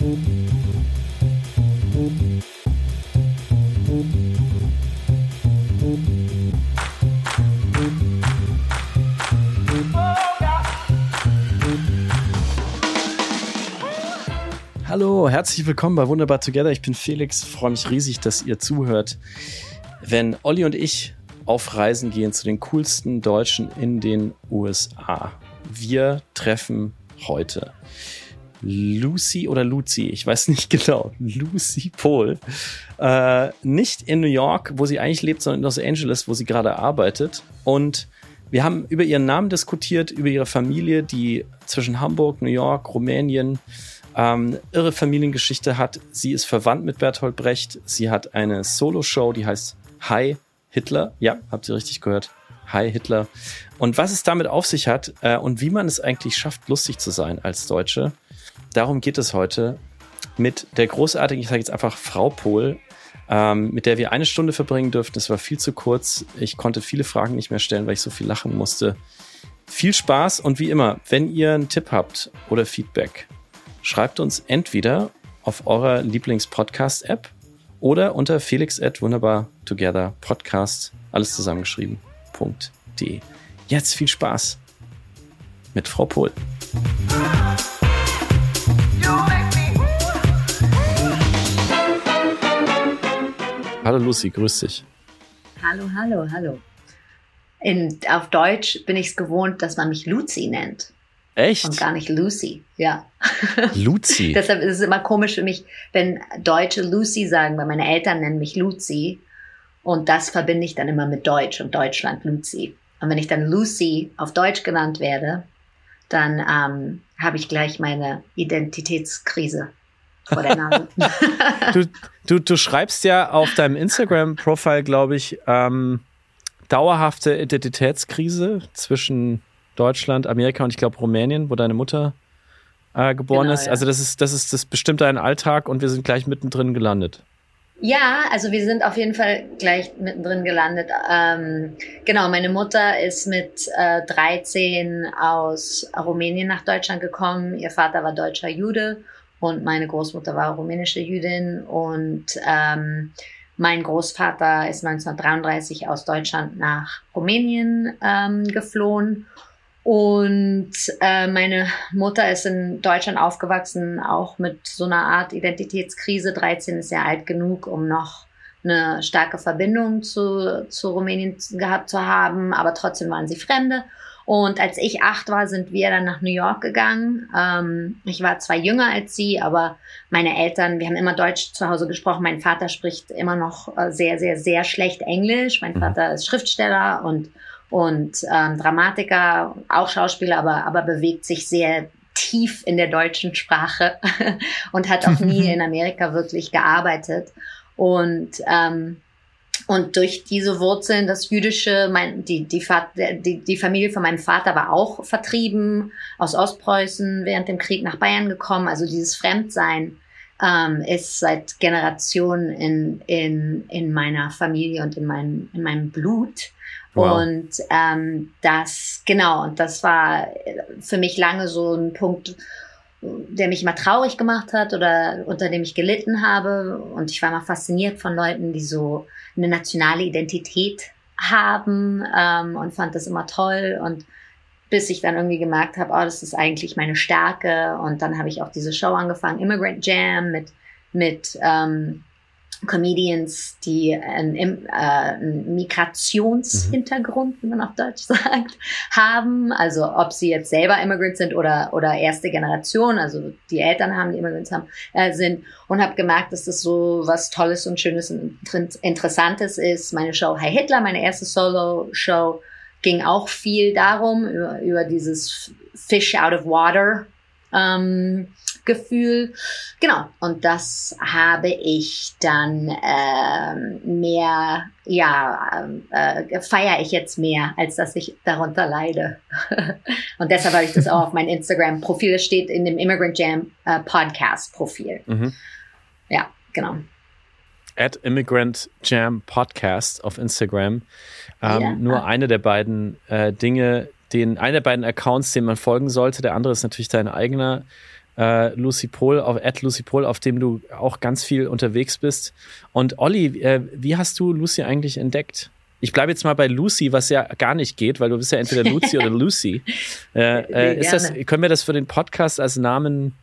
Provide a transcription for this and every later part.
Hallo, herzlich willkommen bei Wunderbar Together. Ich bin Felix, freue mich riesig, dass ihr zuhört. Wenn Olli und ich auf Reisen gehen zu den coolsten Deutschen in den USA. Wir treffen heute Lucy oder Lucy, ich weiß nicht genau, Lucy Pohl. Äh, nicht in New York, wo sie eigentlich lebt, sondern in Los Angeles, wo sie gerade arbeitet. Und wir haben über ihren Namen diskutiert, über ihre Familie, die zwischen Hamburg, New York, Rumänien ähm, irre Familiengeschichte hat. Sie ist verwandt mit Bertolt Brecht. Sie hat eine Solo-Show, die heißt Hi Hitler. Ja, habt ihr richtig gehört. Hi Hitler. Und was es damit auf sich hat äh, und wie man es eigentlich schafft, lustig zu sein als Deutsche, darum geht es heute mit der großartigen, ich sage jetzt einfach Frau Pohl, ähm, mit der wir eine Stunde verbringen dürften. Es war viel zu kurz. Ich konnte viele Fragen nicht mehr stellen, weil ich so viel lachen musste. Viel Spaß und wie immer, wenn ihr einen Tipp habt oder Feedback, schreibt uns entweder auf eurer Lieblings-Podcast-App oder unter felix at wunderbar together podcast, alles zusammengeschrieben.de. Jetzt viel Spaß mit Frau Pohl. Hallo Lucy, grüß dich. Hallo, hallo, hallo. In, auf Deutsch bin ich es gewohnt, dass man mich Lucy nennt. Echt? Und gar nicht Lucy, ja. Lucy. Deshalb ist es immer komisch für mich, wenn Deutsche Lucy sagen, weil meine Eltern nennen mich Lucy. Und das verbinde ich dann immer mit Deutsch und Deutschland Lucy. Und wenn ich dann Lucy auf Deutsch genannt werde, dann ähm, habe ich gleich meine Identitätskrise vor der Nase. du, du, du schreibst ja auf deinem Instagram-Profil, glaube ich, ähm, dauerhafte Identitätskrise zwischen Deutschland, Amerika und ich glaube Rumänien, wo deine Mutter äh, geboren genau, ist. Ja. Also das ist, das ist das bestimmt dein Alltag und wir sind gleich mittendrin gelandet. Ja, also wir sind auf jeden Fall gleich mittendrin gelandet. Ähm, genau, meine Mutter ist mit äh, 13 aus Rumänien nach Deutschland gekommen. Ihr Vater war deutscher Jude und meine Großmutter war rumänische Jüdin und ähm, mein Großvater ist 1933 aus Deutschland nach Rumänien ähm, geflohen und äh, meine Mutter ist in Deutschland aufgewachsen, auch mit so einer Art Identitätskrise. 13 ist ja alt genug, um noch eine starke Verbindung zu, zu Rumänien gehabt zu haben, aber trotzdem waren sie Fremde. Und als ich acht war, sind wir dann nach New York gegangen. Ähm, ich war zwar jünger als sie, aber meine Eltern, wir haben immer Deutsch zu Hause gesprochen. Mein Vater spricht immer noch äh, sehr, sehr, sehr schlecht Englisch. Mein mhm. Vater ist Schriftsteller und und ähm, Dramatiker, auch Schauspieler, aber, aber bewegt sich sehr tief in der deutschen Sprache und hat auch nie in Amerika wirklich gearbeitet. Und, ähm, und durch diese Wurzeln, das Jüdische, mein, die, die, die, die Familie von meinem Vater war auch vertrieben aus Ostpreußen während dem Krieg nach Bayern gekommen. Also dieses Fremdsein ähm, ist seit Generationen in, in, in meiner Familie und in, mein, in meinem Blut. Wow. Und ähm, das, genau, und das war für mich lange so ein Punkt, der mich immer traurig gemacht hat oder unter dem ich gelitten habe. Und ich war immer fasziniert von Leuten, die so eine nationale Identität haben ähm, und fand das immer toll. Und bis ich dann irgendwie gemerkt habe, oh, das ist eigentlich meine Stärke. Und dann habe ich auch diese Show angefangen, Immigrant Jam mit, mit ähm, Comedians, die einen, äh, einen Migrationshintergrund, mhm. wie man auf Deutsch sagt, haben. Also ob sie jetzt selber Immigrants sind oder, oder erste Generation, also die Eltern haben, die Immigrants haben, äh, sind. Und habe gemerkt, dass das so was Tolles und Schönes und Interessantes ist. Meine Show Hi Hitler, meine erste Solo-Show, ging auch viel darum, über, über dieses Fish out of water. Ähm, Gefühl. Genau, und das habe ich dann äh, mehr, ja, äh, feiere ich jetzt mehr, als dass ich darunter leide. und deshalb habe ich das auch auf mein Instagram-Profil, das steht in dem Immigrant Jam äh, Podcast-Profil. Mhm. Ja, genau. At Immigrant Jam Podcast auf Instagram. Ähm, ja. Nur eine der beiden äh, Dinge, den, einer der beiden Accounts, den man folgen sollte. Der andere ist natürlich dein eigener äh, Lucy Pohl, auf at Lucy Pohl, auf dem du auch ganz viel unterwegs bist. Und Olli, äh, wie hast du Lucy eigentlich entdeckt? Ich bleibe jetzt mal bei Lucy, was ja gar nicht geht, weil du bist ja entweder Lucy oder Lucy. Äh, äh, ist das, können wir das für den Podcast als Namen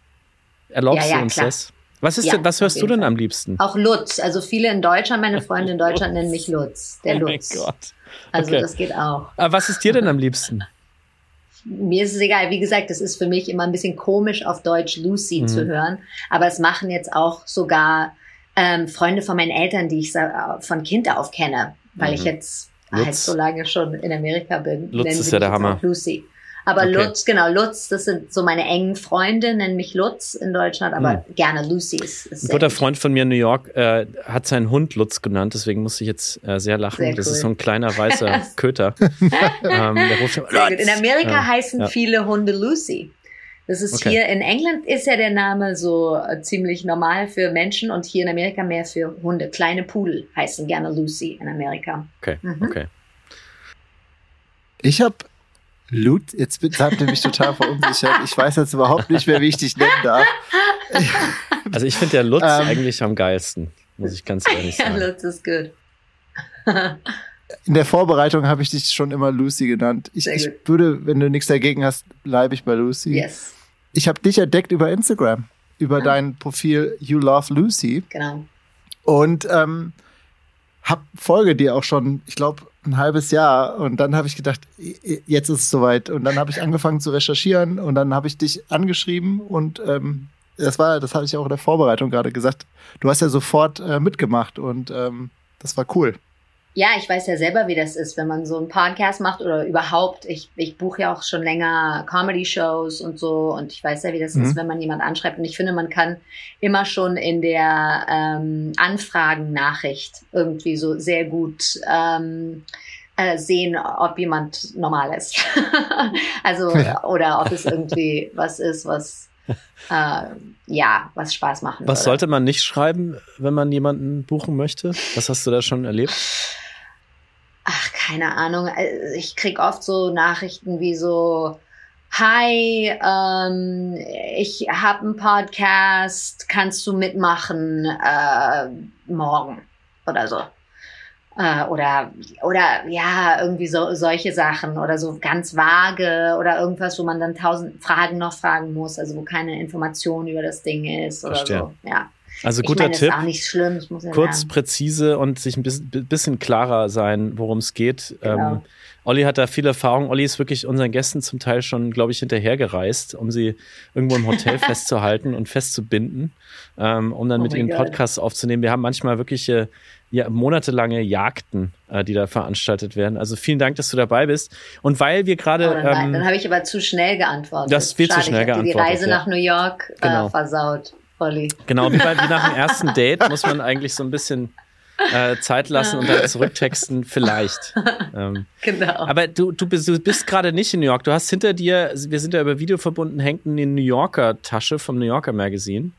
erlaubst ja, ja, du uns klar. das? Was ist ja, denn, was hörst du denn Fall. am liebsten? Auch Lutz. Also viele in Deutschland, meine Freunde in Deutschland nennen mich Lutz. Der oh Lutz. Mein Gott. Also okay. das geht auch. Aber was ist dir denn am liebsten? Mir ist es egal. Wie gesagt, es ist für mich immer ein bisschen komisch, auf Deutsch Lucy mhm. zu hören. Aber es machen jetzt auch sogar ähm, Freunde von meinen Eltern, die ich von Kind auf kenne, weil mhm. ich jetzt Lutz. halt so lange schon in Amerika bin. Lutz ist ja der Hammer. Lucy. Aber okay. Lutz, genau, Lutz, das sind so meine engen Freunde, nennen mich Lutz in Deutschland, aber hm. gerne Lucy ist, ist Ein guter Freund von mir in New York äh, hat seinen Hund Lutz genannt, deswegen musste ich jetzt äh, sehr lachen. Sehr das cool. ist so ein kleiner weißer Köter. ähm, der ruft immer. In Amerika ja, heißen ja. viele Hunde Lucy. Das ist okay. hier in England ist ja der Name so äh, ziemlich normal für Menschen und hier in Amerika mehr für Hunde. Kleine Pudel heißen gerne Lucy in Amerika. Okay, mhm. okay. Ich habe Lut, jetzt habt ihr mich total verunsichert. Ich weiß jetzt überhaupt nicht mehr, wie ich dich nennen darf. Also ich finde der Lutz ähm, eigentlich am geilsten, muss ich ganz ehrlich sagen. Ja, Lutz ist gut. In der Vorbereitung habe ich dich schon immer Lucy genannt. Ich, ich würde, wenn du nichts dagegen hast, bleibe ich bei Lucy. Yes. Ich habe dich entdeckt über Instagram, über ah. dein Profil You Love Lucy. Genau. Und ähm, hab folge dir auch schon, ich glaube, ein halbes Jahr und dann habe ich gedacht, jetzt ist es soweit und dann habe ich angefangen zu recherchieren und dann habe ich dich angeschrieben und ähm, das war, das habe ich auch in der Vorbereitung gerade gesagt. Du hast ja sofort äh, mitgemacht und ähm, das war cool. Ja, ich weiß ja selber, wie das ist, wenn man so einen Podcast macht oder überhaupt. Ich, ich buche ja auch schon länger Comedy-Shows und so und ich weiß ja, wie das mhm. ist, wenn man jemand anschreibt. Und ich finde, man kann immer schon in der ähm, Anfragen-Nachricht irgendwie so sehr gut ähm, äh, sehen, ob jemand normal ist. also, ja. oder ob es irgendwie was ist, was äh, ja, was Spaß machen Was würde. sollte man nicht schreiben, wenn man jemanden buchen möchte? Was hast du da schon erlebt? Ach, keine Ahnung, also, ich krieg oft so Nachrichten wie so, Hi, ähm, ich habe einen Podcast, kannst du mitmachen äh, morgen oder so. Äh, oder, oder ja, irgendwie so solche Sachen oder so ganz vage oder irgendwas, wo man dann tausend Fragen noch fragen muss, also wo keine Information über das Ding ist oder Verstehe. so. Ja. Also guter ich meine, Tipp. Ist auch nicht schlimm, ich muss ja Kurz, lernen. präzise und sich ein bisschen, bisschen klarer sein, worum es geht. Genau. Ähm, Olli hat da viel Erfahrung. Olli ist wirklich unseren Gästen zum Teil schon, glaube ich, hinterhergereist, um sie irgendwo im Hotel festzuhalten und festzubinden, ähm, um dann oh mit ihnen Podcasts aufzunehmen. Wir haben manchmal wirklich äh, ja, monatelange Jagden, äh, die da veranstaltet werden. Also vielen Dank, dass du dabei bist. Und weil wir gerade. Oh, dann, ähm, dann habe ich aber zu schnell geantwortet. Das viel Schade, zu schnell geantwortet. Die Reise ja. nach New York äh, genau. versaut. Olli. Genau, wie, bei, wie nach dem ersten Date muss man eigentlich so ein bisschen äh, Zeit lassen und dann zurücktexten, vielleicht. Ähm, genau. Aber du, du bist, du bist gerade nicht in New York. Du hast hinter dir, wir sind ja über Video verbunden, hängt eine New Yorker Tasche vom New Yorker Magazine.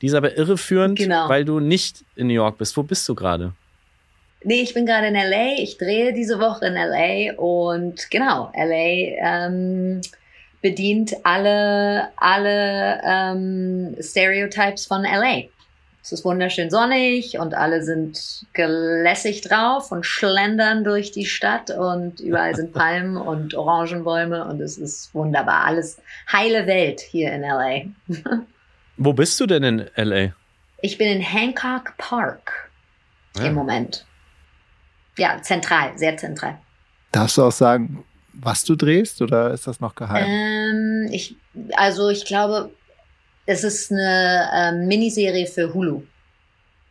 Die ist aber irreführend, genau. weil du nicht in New York bist. Wo bist du gerade? Nee, ich bin gerade in LA. Ich drehe diese Woche in LA und genau, LA ähm, bedient alle, alle ähm, Stereotypes von LA. Es ist wunderschön sonnig und alle sind gelässig drauf und schlendern durch die Stadt und überall sind Palmen und Orangenbäume und es ist wunderbar. Alles heile Welt hier in LA. Wo bist du denn in LA? Ich bin in Hancock Park ja. im Moment. Ja, zentral, sehr zentral. Darfst du auch sagen, was du drehst oder ist das noch geheim? Ähm, ich, also ich glaube, es ist eine ähm, Miniserie für Hulu.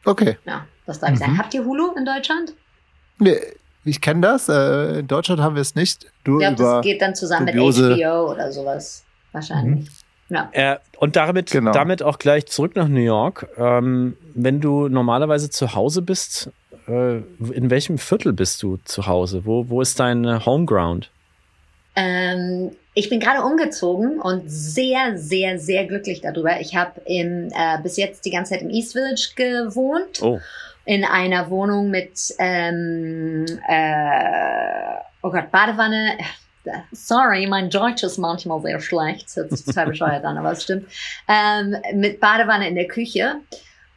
Okay. Ja, das darf ich sagen. Mhm. Habt ihr Hulu in Deutschland? Nee, ich kenne das. Äh, in Deutschland haben wir es nicht. Du ich glaube, das geht dann zusammen dubiose... mit HBO oder sowas. Wahrscheinlich. Mhm. Ja. Äh, und damit, genau. damit auch gleich zurück nach New York. Ähm, wenn du normalerweise zu Hause bist, äh, in welchem Viertel bist du zu Hause? Wo, wo ist dein Homeground? Ähm, ich bin gerade umgezogen und sehr, sehr, sehr glücklich darüber. Ich habe äh, bis jetzt die ganze Zeit im East Village gewohnt. Oh. In einer Wohnung mit, ähm, äh, oh Gott, Badewanne, sorry, mein Deutsch ist manchmal sehr schlecht. Das hört sich total bescheuert an, aber es stimmt. Ähm, mit Badewanne in der Küche.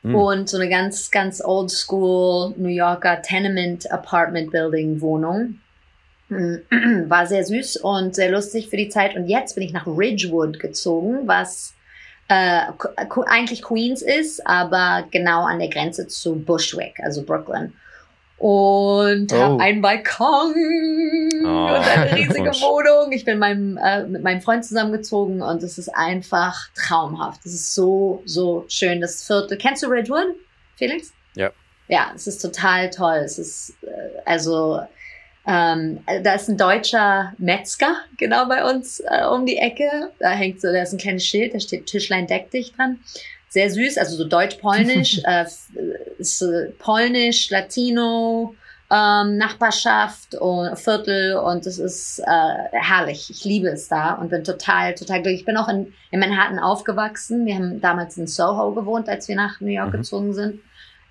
Mhm. Und so eine ganz, ganz old school New Yorker Tenement Apartment Building Wohnung. War sehr süß und sehr lustig für die Zeit. Und jetzt bin ich nach Ridgewood gezogen, was äh, eigentlich Queens ist, aber genau an der Grenze zu Bushwick, also Brooklyn und oh. habe einen Balkon oh. und eine riesige Wohnung. Ich bin meinem, äh, mit meinem Freund zusammengezogen und es ist einfach traumhaft. Es ist so, so schön. Das Viertel. Kennst du Ridgewood, Felix? Ja. Ja, es ist total toll. Es ist, äh, also, ähm, da ist ein deutscher Metzger genau bei uns äh, um die Ecke. Da hängt so, da ist ein kleines Schild, da steht Tischlein deck dich dran sehr süß, also so deutsch-polnisch, äh, ist, äh, polnisch, Latino, ähm, Nachbarschaft und Viertel und es ist äh, herrlich. Ich liebe es da und bin total, total glücklich. Ich bin auch in, in Manhattan aufgewachsen. Wir haben damals in Soho gewohnt, als wir nach New York mhm. gezogen sind,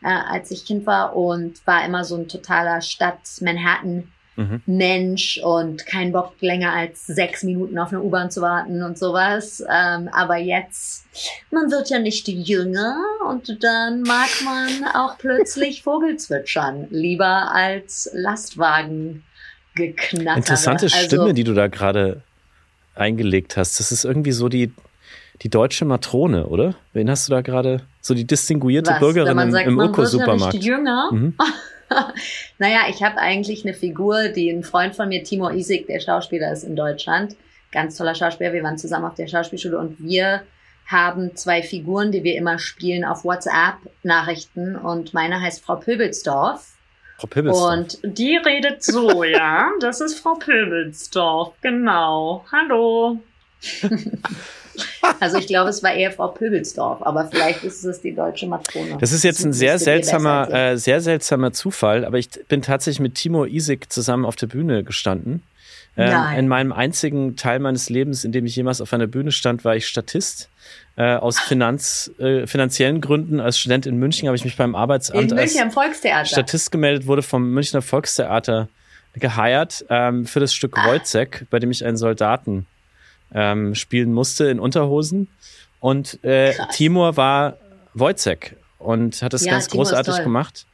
äh, als ich Kind war und war immer so ein totaler Stadt Manhattan mhm. Mensch und kein Bock länger als sechs Minuten auf eine U-Bahn zu warten und sowas. Ähm, aber jetzt, man wird ja nicht jünger und dann mag man auch plötzlich Vogelzwitschern lieber als Lastwagen geknattert. Interessante also, Stimme, die du da gerade eingelegt hast. Das ist irgendwie so die, die deutsche Matrone, oder? Wen hast du da gerade? So die distinguierte Was, Bürgerin im, im Öko-Supermarkt. Ja jünger. Mhm. naja, ich habe eigentlich eine Figur, die ein Freund von mir, Timo Isik, der Schauspieler ist in Deutschland. Ganz toller Schauspieler. Wir waren zusammen auf der Schauspielschule und wir haben zwei Figuren, die wir immer spielen auf WhatsApp-Nachrichten und meine heißt Frau Pöbelsdorf. Frau Pöbelsdorf. Und die redet so, ja. Das ist Frau Pöbelsdorf, genau. Hallo. Also ich glaube, es war eher Frau Pöbelsdorf, aber vielleicht ist es die deutsche Matrone. Das ist jetzt ein sehr seltsamer, äh, sehr seltsamer Zufall, aber ich bin tatsächlich mit Timo Isik zusammen auf der Bühne gestanden. Ähm, in meinem einzigen Teil meines Lebens, in dem ich jemals auf einer Bühne stand, war ich Statist. Äh, aus Finanz, äh, finanziellen Gründen als Student in München habe ich mich beim Arbeitsamt in München als Volkstheater. Statist gemeldet, wurde vom Münchner Volkstheater geheiert ähm, für das Stück ah. Wojcek, bei dem ich einen Soldaten ähm, spielen musste in Unterhosen. Und äh, Timur war Wojcek und hat das ja, ganz Timur großartig gemacht.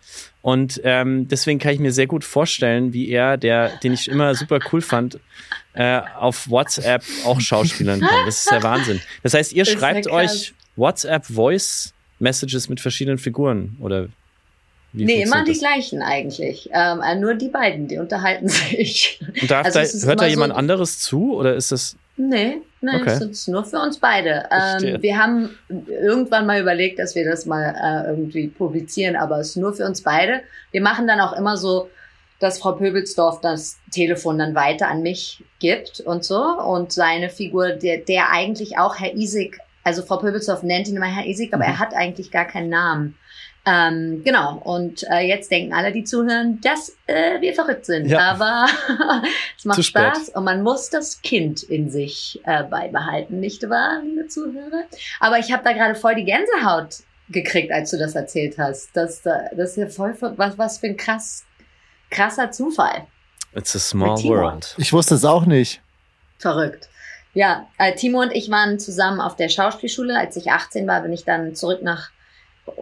Und ähm, deswegen kann ich mir sehr gut vorstellen, wie er, der, den ich immer super cool fand, äh, auf WhatsApp auch schauspielern kann. Das ist der Wahnsinn. Das heißt, ihr das schreibt euch WhatsApp Voice Messages mit verschiedenen Figuren oder wie nee, immer die gleichen eigentlich. Ähm, äh, nur die beiden, die unterhalten sich. Und darf also da, hört da jemand so anderes zu oder ist das? Nee, nee, okay. das ist nur für uns beide. Ähm, wir haben irgendwann mal überlegt, dass wir das mal äh, irgendwie publizieren, aber es ist nur für uns beide. Wir machen dann auch immer so, dass Frau Pöbelsdorf das Telefon dann weiter an mich gibt und so. Und seine Figur, der, der eigentlich auch Herr Isik, also Frau Pöbelsdorf nennt ihn immer Herr Isik, aber mhm. er hat eigentlich gar keinen Namen. Ähm, genau, und äh, jetzt denken alle, die zuhören, dass äh, wir verrückt sind. Ja. Aber es macht Spaß und man muss das Kind in sich äh, beibehalten, nicht wahr, liebe Zuhörer? Aber ich habe da gerade voll die Gänsehaut gekriegt, als du das erzählt hast. Das, das ist ja voll, was, was für ein krass, krasser Zufall. It's a small world. Ich wusste es auch nicht. Verrückt. Ja, äh, Timo und ich waren zusammen auf der Schauspielschule. Als ich 18 war, bin ich dann zurück nach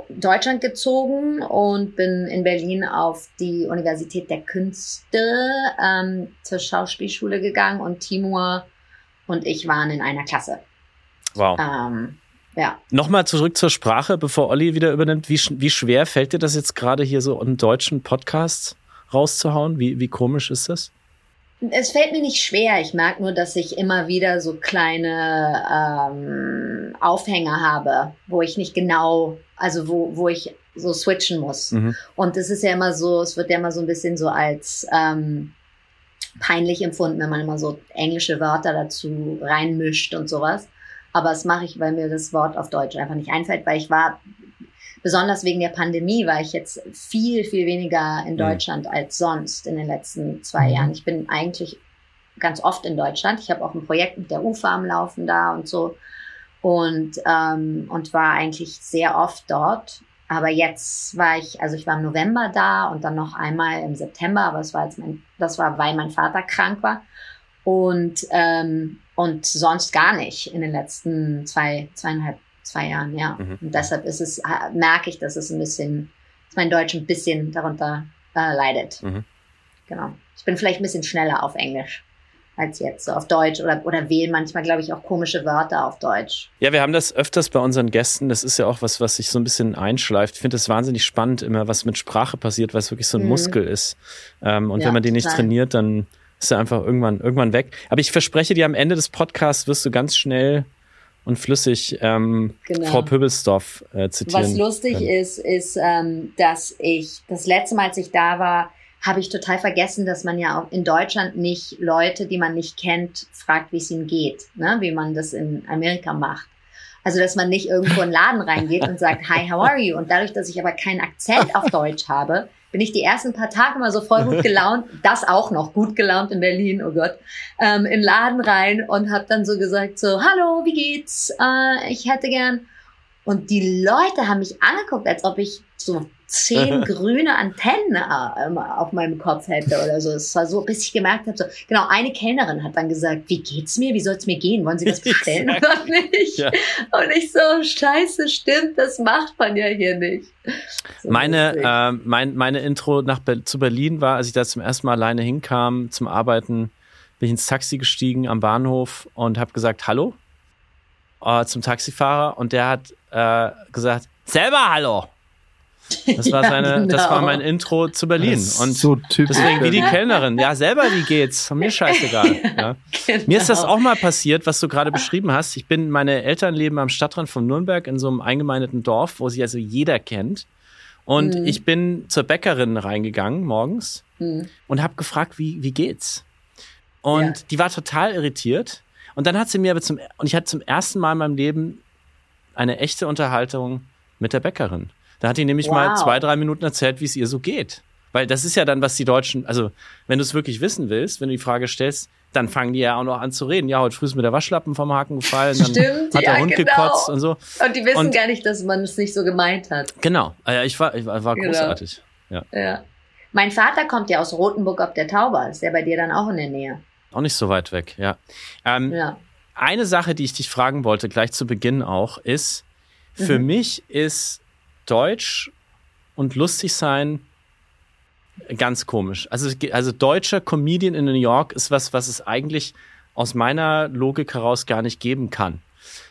Deutschland gezogen und bin in Berlin auf die Universität der Künste ähm, zur Schauspielschule gegangen und Timur und ich waren in einer Klasse. Wow. Ähm, ja. Nochmal zurück zur Sprache, bevor Olli wieder übernimmt. Wie, wie schwer fällt dir das jetzt gerade hier so einen deutschen Podcast rauszuhauen? Wie, wie komisch ist das? Es fällt mir nicht schwer. Ich merke nur, dass ich immer wieder so kleine ähm, Aufhänger habe, wo ich nicht genau, also wo, wo ich so switchen muss. Mhm. Und es ist ja immer so, es wird ja immer so ein bisschen so als ähm, peinlich empfunden, wenn man immer so englische Wörter dazu reinmischt und sowas. Aber das mache ich, weil mir das Wort auf Deutsch einfach nicht einfällt, weil ich war besonders wegen der Pandemie war ich jetzt viel, viel weniger in mhm. Deutschland mhm. als sonst in den letzten zwei mhm. Jahren. Ich bin eigentlich ganz oft in Deutschland. Ich habe auch ein Projekt mit der UFA am Laufen da und so und, ähm, und war eigentlich sehr oft dort. Aber jetzt war ich, also ich war im November da und dann noch einmal im September, aber es war jetzt mein, das war, weil mein Vater krank war. Und, ähm, und sonst gar nicht in den letzten zwei, zweieinhalb, zwei Jahren, ja. Mhm. Und deshalb ist es, merke ich, dass es ein bisschen, dass mein Deutsch ein bisschen darunter äh, leidet. Mhm. Genau. Ich bin vielleicht ein bisschen schneller auf Englisch als jetzt so auf Deutsch oder, oder wählen manchmal, glaube ich, auch komische Wörter auf Deutsch. Ja, wir haben das öfters bei unseren Gästen. Das ist ja auch was, was sich so ein bisschen einschleift. Ich finde es wahnsinnig spannend, immer was mit Sprache passiert, weil es wirklich so ein mhm. Muskel ist. Ähm, und ja, wenn man den nicht total. trainiert, dann ist er einfach irgendwann, irgendwann weg. Aber ich verspreche dir, am Ende des Podcasts wirst du ganz schnell und flüssig ähm, genau. Frau Pöbelsdorf äh, zitieren. Was lustig können. ist, ist, ähm, dass ich das letzte Mal, als ich da war, habe ich total vergessen, dass man ja auch in Deutschland nicht Leute, die man nicht kennt, fragt, wie es ihnen geht, ne? wie man das in Amerika macht. Also, dass man nicht irgendwo in den Laden reingeht und sagt, hi, how are you? Und dadurch, dass ich aber keinen Akzent auf Deutsch habe, bin ich die ersten paar Tage mal so voll gut gelaunt, das auch noch, gut gelaunt in Berlin, oh Gott, ähm, in den Laden rein und habe dann so gesagt, so, hallo, wie geht's? Äh, ich hätte gern. Und die Leute haben mich angeguckt, als ob ich so zehn grüne Antennen äh, auf meinem Kopf hätte oder so. Es war so, bis ich gemerkt habe, so, genau, eine Kellnerin hat dann gesagt, wie geht's mir? Wie soll es mir gehen? Wollen Sie was bestellen oder nicht? Ja. Und ich so, scheiße, stimmt, das macht man ja hier nicht. So meine, äh, mein, meine Intro nach zu Berlin war, als ich da zum ersten Mal alleine hinkam zum Arbeiten, bin ich ins Taxi gestiegen am Bahnhof und habe gesagt, hallo äh, zum Taxifahrer und der hat äh, gesagt, selber hallo. Das war, seine, ja, genau. das war mein Intro zu Berlin. Und so deswegen wie die Kellnerin. Ja, selber, wie geht's? Mir scheißegal. Ja. Genau. Mir ist das auch mal passiert, was du gerade beschrieben hast. Ich bin, meine Eltern leben am Stadtrand von Nürnberg in so einem eingemeindeten Dorf, wo sich also jeder kennt. Und mhm. ich bin zur Bäckerin reingegangen morgens mhm. und habe gefragt, wie, wie geht's? Und ja. die war total irritiert. Und dann hat sie mir aber zum, und ich hatte zum ersten Mal in meinem Leben eine echte Unterhaltung mit der Bäckerin. Da hat die nämlich wow. mal zwei, drei Minuten erzählt, wie es ihr so geht. Weil das ist ja dann, was die Deutschen, also wenn du es wirklich wissen willst, wenn du die Frage stellst, dann fangen die ja auch noch an zu reden. Ja, heute früh ist mir der Waschlappen vom Haken gefallen, dann Stimmt, hat der ja, Hund genau. gekotzt und so. Und die wissen und, gar nicht, dass man es nicht so gemeint hat. Genau, äh, ich war, ich war, war genau. großartig. Ja. ja. Mein Vater kommt ja aus Rotenburg ob der Tauber. Ist der bei dir dann auch in der Nähe? Auch nicht so weit weg, ja. Ähm, ja. Eine Sache, die ich dich fragen wollte, gleich zu Beginn auch, ist, für mhm. mich ist Deutsch und lustig sein ganz komisch. Also, also deutscher Comedian in New York ist was, was es eigentlich aus meiner Logik heraus gar nicht geben kann.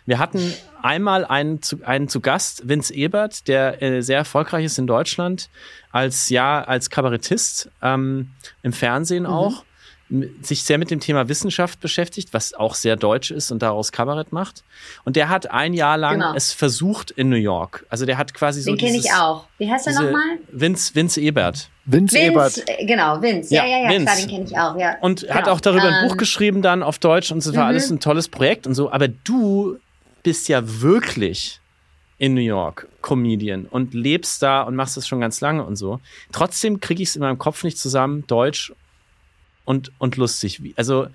Wir hatten einmal einen zu, einen zu Gast, Vince Ebert, der äh, sehr erfolgreich ist in Deutschland, als ja als Kabarettist ähm, im Fernsehen mhm. Sich sehr mit dem Thema Wissenschaft beschäftigt, was auch sehr deutsch ist und daraus Kabarett macht. Und der hat ein Jahr lang genau. es versucht in New York. Also der hat quasi so. Den kenne ich auch. Wie heißt er nochmal? Vince, Vince Ebert. Vince, Vince Ebert. Äh, genau, Vince. Ja, ja, ja, Vince. klar, den kenne ich auch. Ja. Und genau. hat auch darüber ein Buch ähm. geschrieben dann auf Deutsch und es war mhm. alles ein tolles Projekt und so. Aber du bist ja wirklich in New York Comedian und lebst da und machst das schon ganz lange und so. Trotzdem kriege ich es in meinem Kopf nicht zusammen, Deutsch und, und lustig. Also,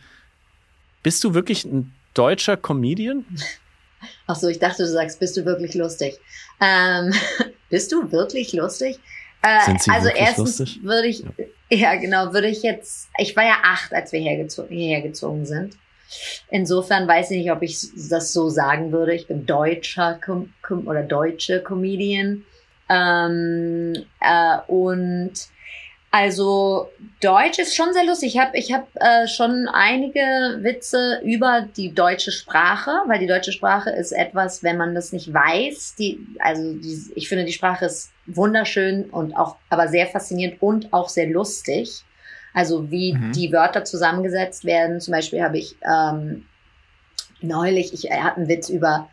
bist du wirklich ein deutscher Comedian? Ach so, ich dachte, du sagst, bist du wirklich lustig? Ähm, bist du wirklich lustig? Äh, Sind Sie also erstens lustig? würde ich, ja. ja. genau, würde ich jetzt, ich war ja acht, als wir hergezogen, hierher gezogen sind. Insofern weiß ich nicht, ob ich das so sagen würde. Ich bin deutscher Com Com oder deutsche Comedian. Ähm, äh, und also Deutsch ist schon sehr lustig. Ich habe ich hab, äh, schon einige Witze über die deutsche Sprache, weil die deutsche Sprache ist etwas, wenn man das nicht weiß. Die, also die, ich finde, die Sprache ist wunderschön und auch, aber sehr faszinierend und auch sehr lustig. Also wie mhm. die Wörter zusammengesetzt werden. Zum Beispiel habe ich ähm, neulich, ich hatte einen Witz über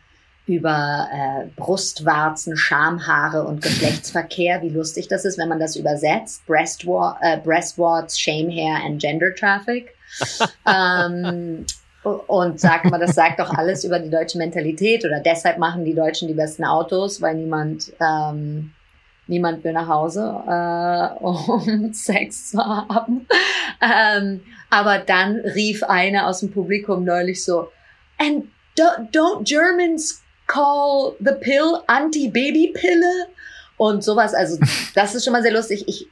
über äh, Brustwarzen, Schamhaare und Geschlechtsverkehr, wie lustig das ist, wenn man das übersetzt. Breastwar äh, Breastwarts, Shame Hair and Gender Traffic. ähm, und sagt man, das sagt doch alles über die deutsche Mentalität oder deshalb machen die Deutschen die besten Autos, weil niemand ähm, niemand will nach Hause, äh, um Sex zu haben. Ähm, aber dann rief einer aus dem Publikum neulich so, and don't Germans call the pill Anti-Baby-Pille. Und sowas, also das ist schon mal sehr lustig. Ich,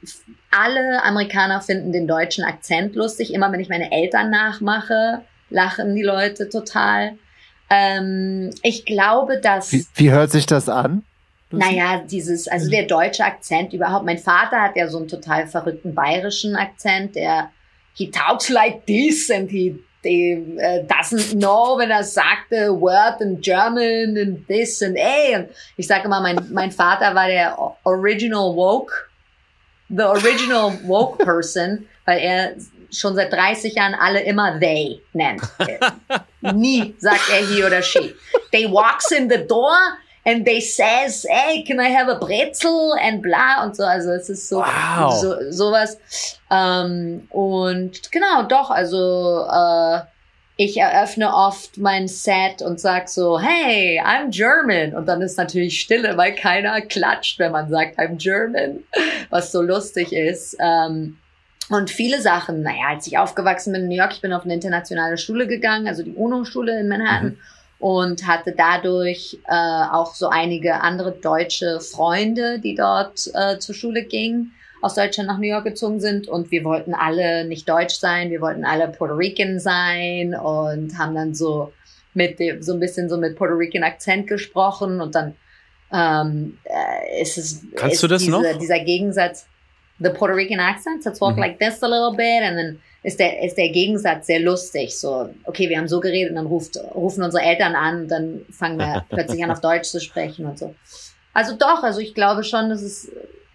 alle Amerikaner finden den deutschen Akzent lustig. Immer wenn ich meine Eltern nachmache, lachen die Leute total. Ähm, ich glaube, dass. Wie, wie hört sich das an? Naja, dieses, also der deutsche Akzent überhaupt. Mein Vater hat ja so einen total verrückten bayerischen Akzent, der he talks like this and he they, uh, doesn't know, wenn er sagt a word in German and this and a. Und ich sage immer, mein, mein Vater war der original woke, the original woke person, weil er schon seit 30 Jahren alle immer they nennt. Nie sagt er he oder she. They walks in the door and they says, hey, can I have a Brezel and bla und so. Also es ist so, wow. so sowas. Ähm, und genau, doch, also äh, ich eröffne oft mein Set und sag so, hey, I'm German. Und dann ist natürlich Stille, weil keiner klatscht, wenn man sagt, I'm German, was so lustig ist. Ähm, und viele Sachen, naja, als ich aufgewachsen bin in New York, ich bin auf eine internationale Schule gegangen, also die UNO-Schule in Manhattan. Mhm und hatte dadurch äh, auch so einige andere deutsche Freunde, die dort äh, zur Schule gingen, aus Deutschland nach New York gezogen sind und wir wollten alle nicht deutsch sein, wir wollten alle Puerto Rican sein und haben dann so mit dem, so ein bisschen so mit Puerto Rican Akzent gesprochen und dann ähm, äh, ist es Kannst ist du das diese, noch? dieser Gegensatz the Puerto Rican accent to talk mhm. like this a little bit and then ist der, ist der Gegensatz sehr lustig. So, okay, wir haben so geredet und dann ruft, rufen unsere Eltern an und dann fangen wir plötzlich an, auf Deutsch zu sprechen und so. Also doch, also ich glaube schon, dass es,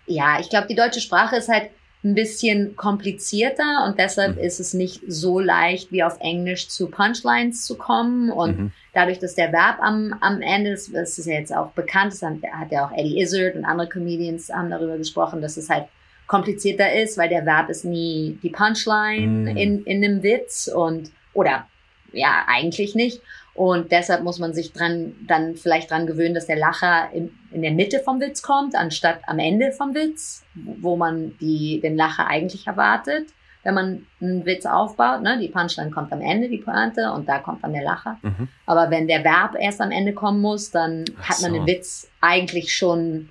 ja, ich glaube, die deutsche Sprache ist halt ein bisschen komplizierter und deshalb mhm. ist es nicht so leicht wie auf Englisch zu Punchlines zu kommen und mhm. dadurch, dass der Verb am, am Ende, das, das ist ja jetzt auch bekannt, das hat, hat ja auch Eddie Izzard und andere Comedians haben darüber gesprochen, dass es halt komplizierter ist, weil der Verb ist nie die Punchline mm. in, in einem Witz und, oder, ja, eigentlich nicht. Und deshalb muss man sich dran, dann vielleicht dran gewöhnen, dass der Lacher in, in der Mitte vom Witz kommt, anstatt am Ende vom Witz, wo man die, den Lacher eigentlich erwartet, wenn man einen Witz aufbaut. Ne? Die Punchline kommt am Ende, die Pointe, und da kommt dann der Lacher. Mhm. Aber wenn der Verb erst am Ende kommen muss, dann hat man den Witz eigentlich schon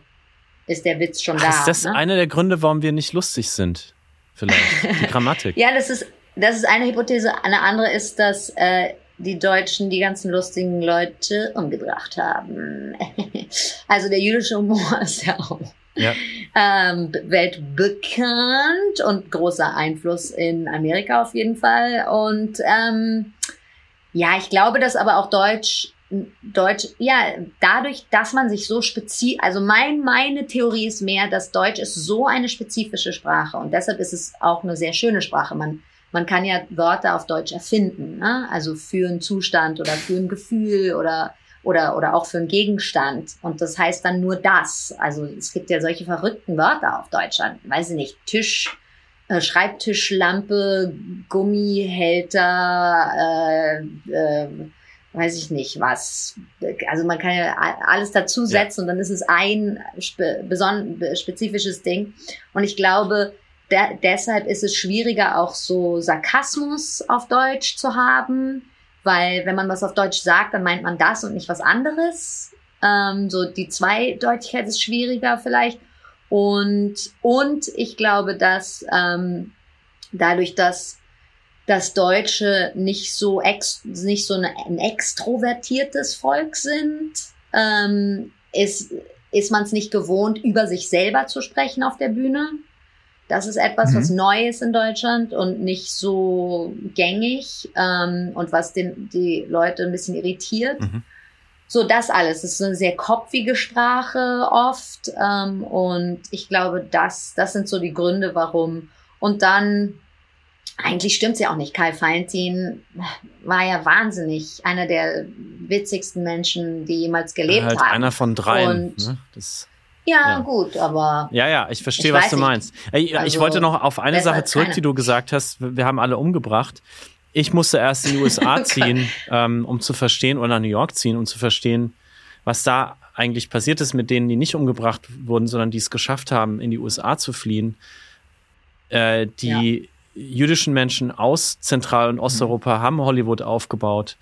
ist der Witz schon Ach, da. Ist das ne? einer der Gründe, warum wir nicht lustig sind? Vielleicht. Die Grammatik. ja, das ist, das ist eine Hypothese. Eine andere ist, dass äh, die Deutschen die ganzen lustigen Leute umgebracht haben. also der jüdische Humor ist ja auch ja. Ähm, weltbekannt und großer Einfluss in Amerika auf jeden Fall. Und ähm, ja, ich glaube, dass aber auch Deutsch Deutsch, ja, dadurch, dass man sich so spezifisch, also mein, meine Theorie ist mehr, dass Deutsch ist so eine spezifische Sprache und deshalb ist es auch eine sehr schöne Sprache. Man, man kann ja Wörter auf Deutsch erfinden, ne? also für einen Zustand oder für ein Gefühl oder, oder, oder auch für einen Gegenstand. Und das heißt dann nur das. Also es gibt ja solche verrückten Wörter auf Deutsch, weiß ich nicht, Tisch, äh, Schreibtischlampe, Gummihälter, äh, äh, weiß ich nicht was. Also man kann ja alles dazusetzen ja. und dann ist es ein spe spezifisches Ding. Und ich glaube, de deshalb ist es schwieriger, auch so Sarkasmus auf Deutsch zu haben, weil wenn man was auf Deutsch sagt, dann meint man das und nicht was anderes. Ähm, so die Zweideutigkeit ist schwieriger vielleicht. Und, und ich glaube, dass ähm, dadurch, dass dass Deutsche nicht so ex, nicht so eine, ein extrovertiertes Volk sind, ähm, ist, ist man es nicht gewohnt, über sich selber zu sprechen auf der Bühne. Das ist etwas, mhm. was neu ist in Deutschland und nicht so gängig ähm, und was den, die Leute ein bisschen irritiert. Mhm. So, das alles. Es ist eine sehr kopfige Sprache oft. Ähm, und ich glaube, das, das sind so die Gründe, warum. Und dann eigentlich stimmt's ja auch nicht. Karl Valentin war ja wahnsinnig einer der witzigsten Menschen, die jemals gelebt halt haben. Einer von drei. Ne? Ja, ja, gut, aber. Ja, ja, ich verstehe, was du meinst. Ich, also, ich wollte noch auf eine Sache zurück, keine. die du gesagt hast. Wir haben alle umgebracht. Ich musste erst in die USA oh ziehen, ähm, um zu verstehen, oder nach New York ziehen, um zu verstehen, was da eigentlich passiert ist mit denen, die nicht umgebracht wurden, sondern die es geschafft haben, in die USA zu fliehen. Äh, die ja jüdischen Menschen aus Zentral- und Osteuropa mhm. haben Hollywood aufgebaut.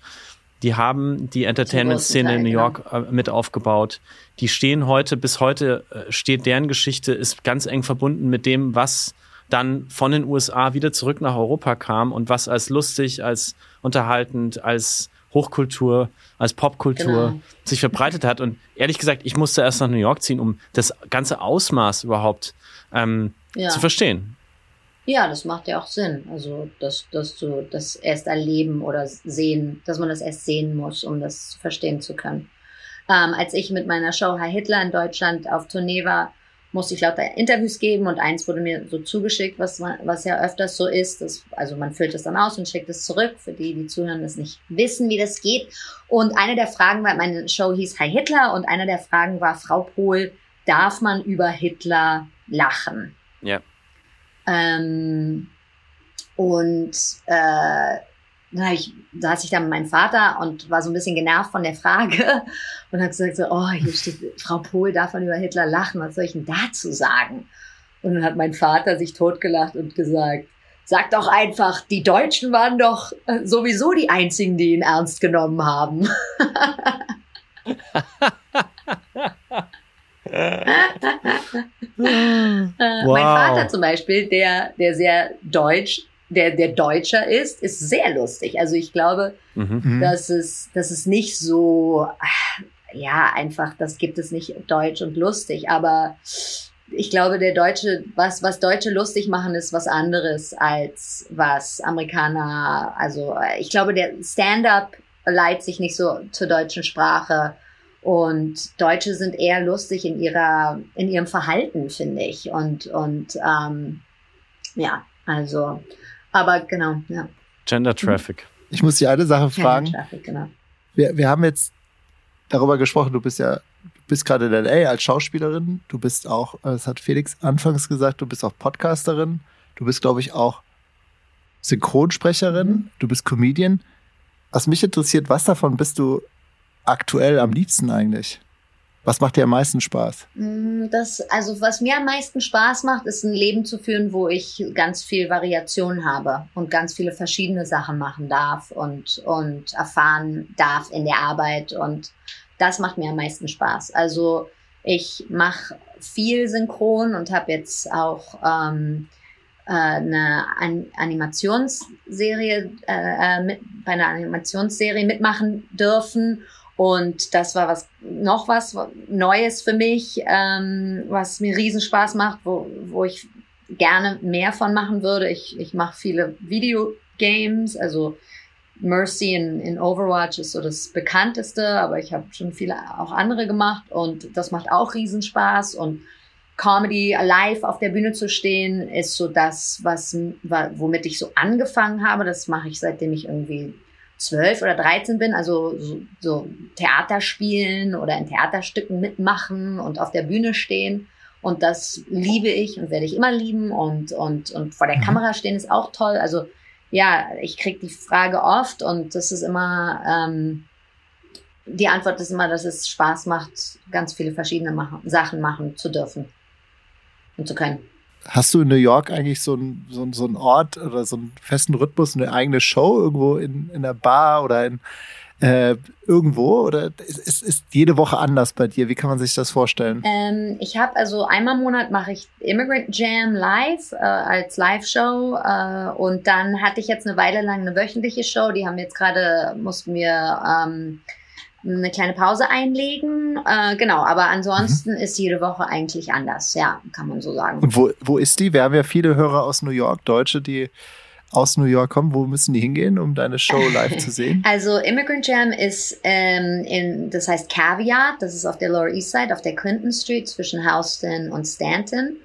Die haben die Entertainment-Szene in New York genau. mit aufgebaut. Die stehen heute, bis heute äh, steht deren Geschichte, ist ganz eng verbunden mit dem, was dann von den USA wieder zurück nach Europa kam und was als lustig, als unterhaltend, als Hochkultur, als Popkultur genau. sich verbreitet hat. Und ehrlich gesagt, ich musste erst nach New York ziehen, um das ganze Ausmaß überhaupt ähm, ja. zu verstehen. Ja, das macht ja auch Sinn. Also, dass, dass du das erst erleben oder sehen, dass man das erst sehen muss, um das verstehen zu können. Ähm, als ich mit meiner Show Herr Hitler in Deutschland auf Tournee war, musste ich lauter Interviews geben und eins wurde mir so zugeschickt, was, was ja öfters so ist. Dass, also man füllt es dann aus und schickt es zurück, für die, die zuhören, das nicht wissen, wie das geht. Und eine der Fragen war, meine Show hieß Hi Hitler und eine der Fragen war, Frau Pohl, darf man über Hitler lachen? Ja. Ähm, und äh, da ich, saß ich da mit meinem Vater und war so ein bisschen genervt von der Frage und hat gesagt so, oh, hier steht, Frau Pohl darf man über Hitler lachen, was soll ich denn dazu sagen? Und dann hat mein Vater sich totgelacht und gesagt, sag doch einfach, die Deutschen waren doch sowieso die einzigen, die ihn ernst genommen haben. wow. Mein Vater zum Beispiel, der, der sehr deutsch der, der Deutscher ist, ist sehr lustig. Also ich glaube, mhm. mhm. dass, es, dass es nicht so, ja, einfach, das gibt es nicht deutsch und lustig, aber ich glaube, der Deutsche, was, was Deutsche lustig machen, ist was anderes als was Amerikaner, also ich glaube, der Stand-up leitet sich nicht so zur deutschen Sprache. Und Deutsche sind eher lustig in ihrer, in ihrem Verhalten, finde ich. Und, und ähm, ja, also aber genau, ja. Gender Traffic. Ich muss dich eine Sache fragen. Gender Traffic, genau. Wir, wir haben jetzt darüber gesprochen, du bist ja, du bist gerade in LA als Schauspielerin, du bist auch, das hat Felix anfangs gesagt, du bist auch Podcasterin, du bist, glaube ich, auch Synchronsprecherin, mhm. du bist Comedian. Was mich interessiert, was davon bist du aktuell am liebsten eigentlich? Was macht dir am meisten Spaß? Mm, das, also was mir am meisten Spaß macht, ist ein Leben zu führen, wo ich ganz viel Variation habe und ganz viele verschiedene Sachen machen darf und, und erfahren darf in der Arbeit. Und das macht mir am meisten Spaß. Also ich mache viel Synchron und habe jetzt auch ähm, äh, eine An Animationsserie, äh, äh mit, bei einer Animationsserie mitmachen dürfen und das war was noch was Neues für mich, ähm, was mir riesen Spaß macht, wo, wo ich gerne mehr von machen würde. Ich, ich mache viele Videogames, also Mercy in, in Overwatch ist so das bekannteste, aber ich habe schon viele auch andere gemacht und das macht auch riesen Spaß und Comedy live auf der Bühne zu stehen ist so das, was womit ich so angefangen habe. Das mache ich seitdem ich irgendwie zwölf oder dreizehn bin, also so, so Theater spielen oder in Theaterstücken mitmachen und auf der Bühne stehen. Und das liebe ich und werde ich immer lieben. Und, und, und vor der mhm. Kamera stehen ist auch toll. Also ja, ich kriege die Frage oft und das ist immer, ähm, die Antwort ist immer, dass es Spaß macht, ganz viele verschiedene machen, Sachen machen zu dürfen und zu können. Hast du in New York eigentlich so einen so so ein Ort oder so einen festen Rhythmus, eine eigene Show irgendwo in, in der Bar oder in äh, irgendwo oder ist, ist jede Woche anders bei dir? Wie kann man sich das vorstellen? Ähm, ich habe also einmal im Monat mache ich Immigrant Jam live äh, als Live-Show äh, und dann hatte ich jetzt eine Weile lang eine wöchentliche Show. Die haben jetzt gerade mussten wir ähm, eine kleine Pause einlegen. Äh, genau, aber ansonsten mhm. ist jede Woche eigentlich anders, ja, kann man so sagen. Und wo, wo ist die? Wir haben ja viele Hörer aus New York, Deutsche, die aus New York kommen. Wo müssen die hingehen, um deine Show live zu sehen? Also Immigrant Jam ist ähm, in, das heißt Caveat, das ist auf der Lower East Side, auf der Clinton Street zwischen Houston und Stanton.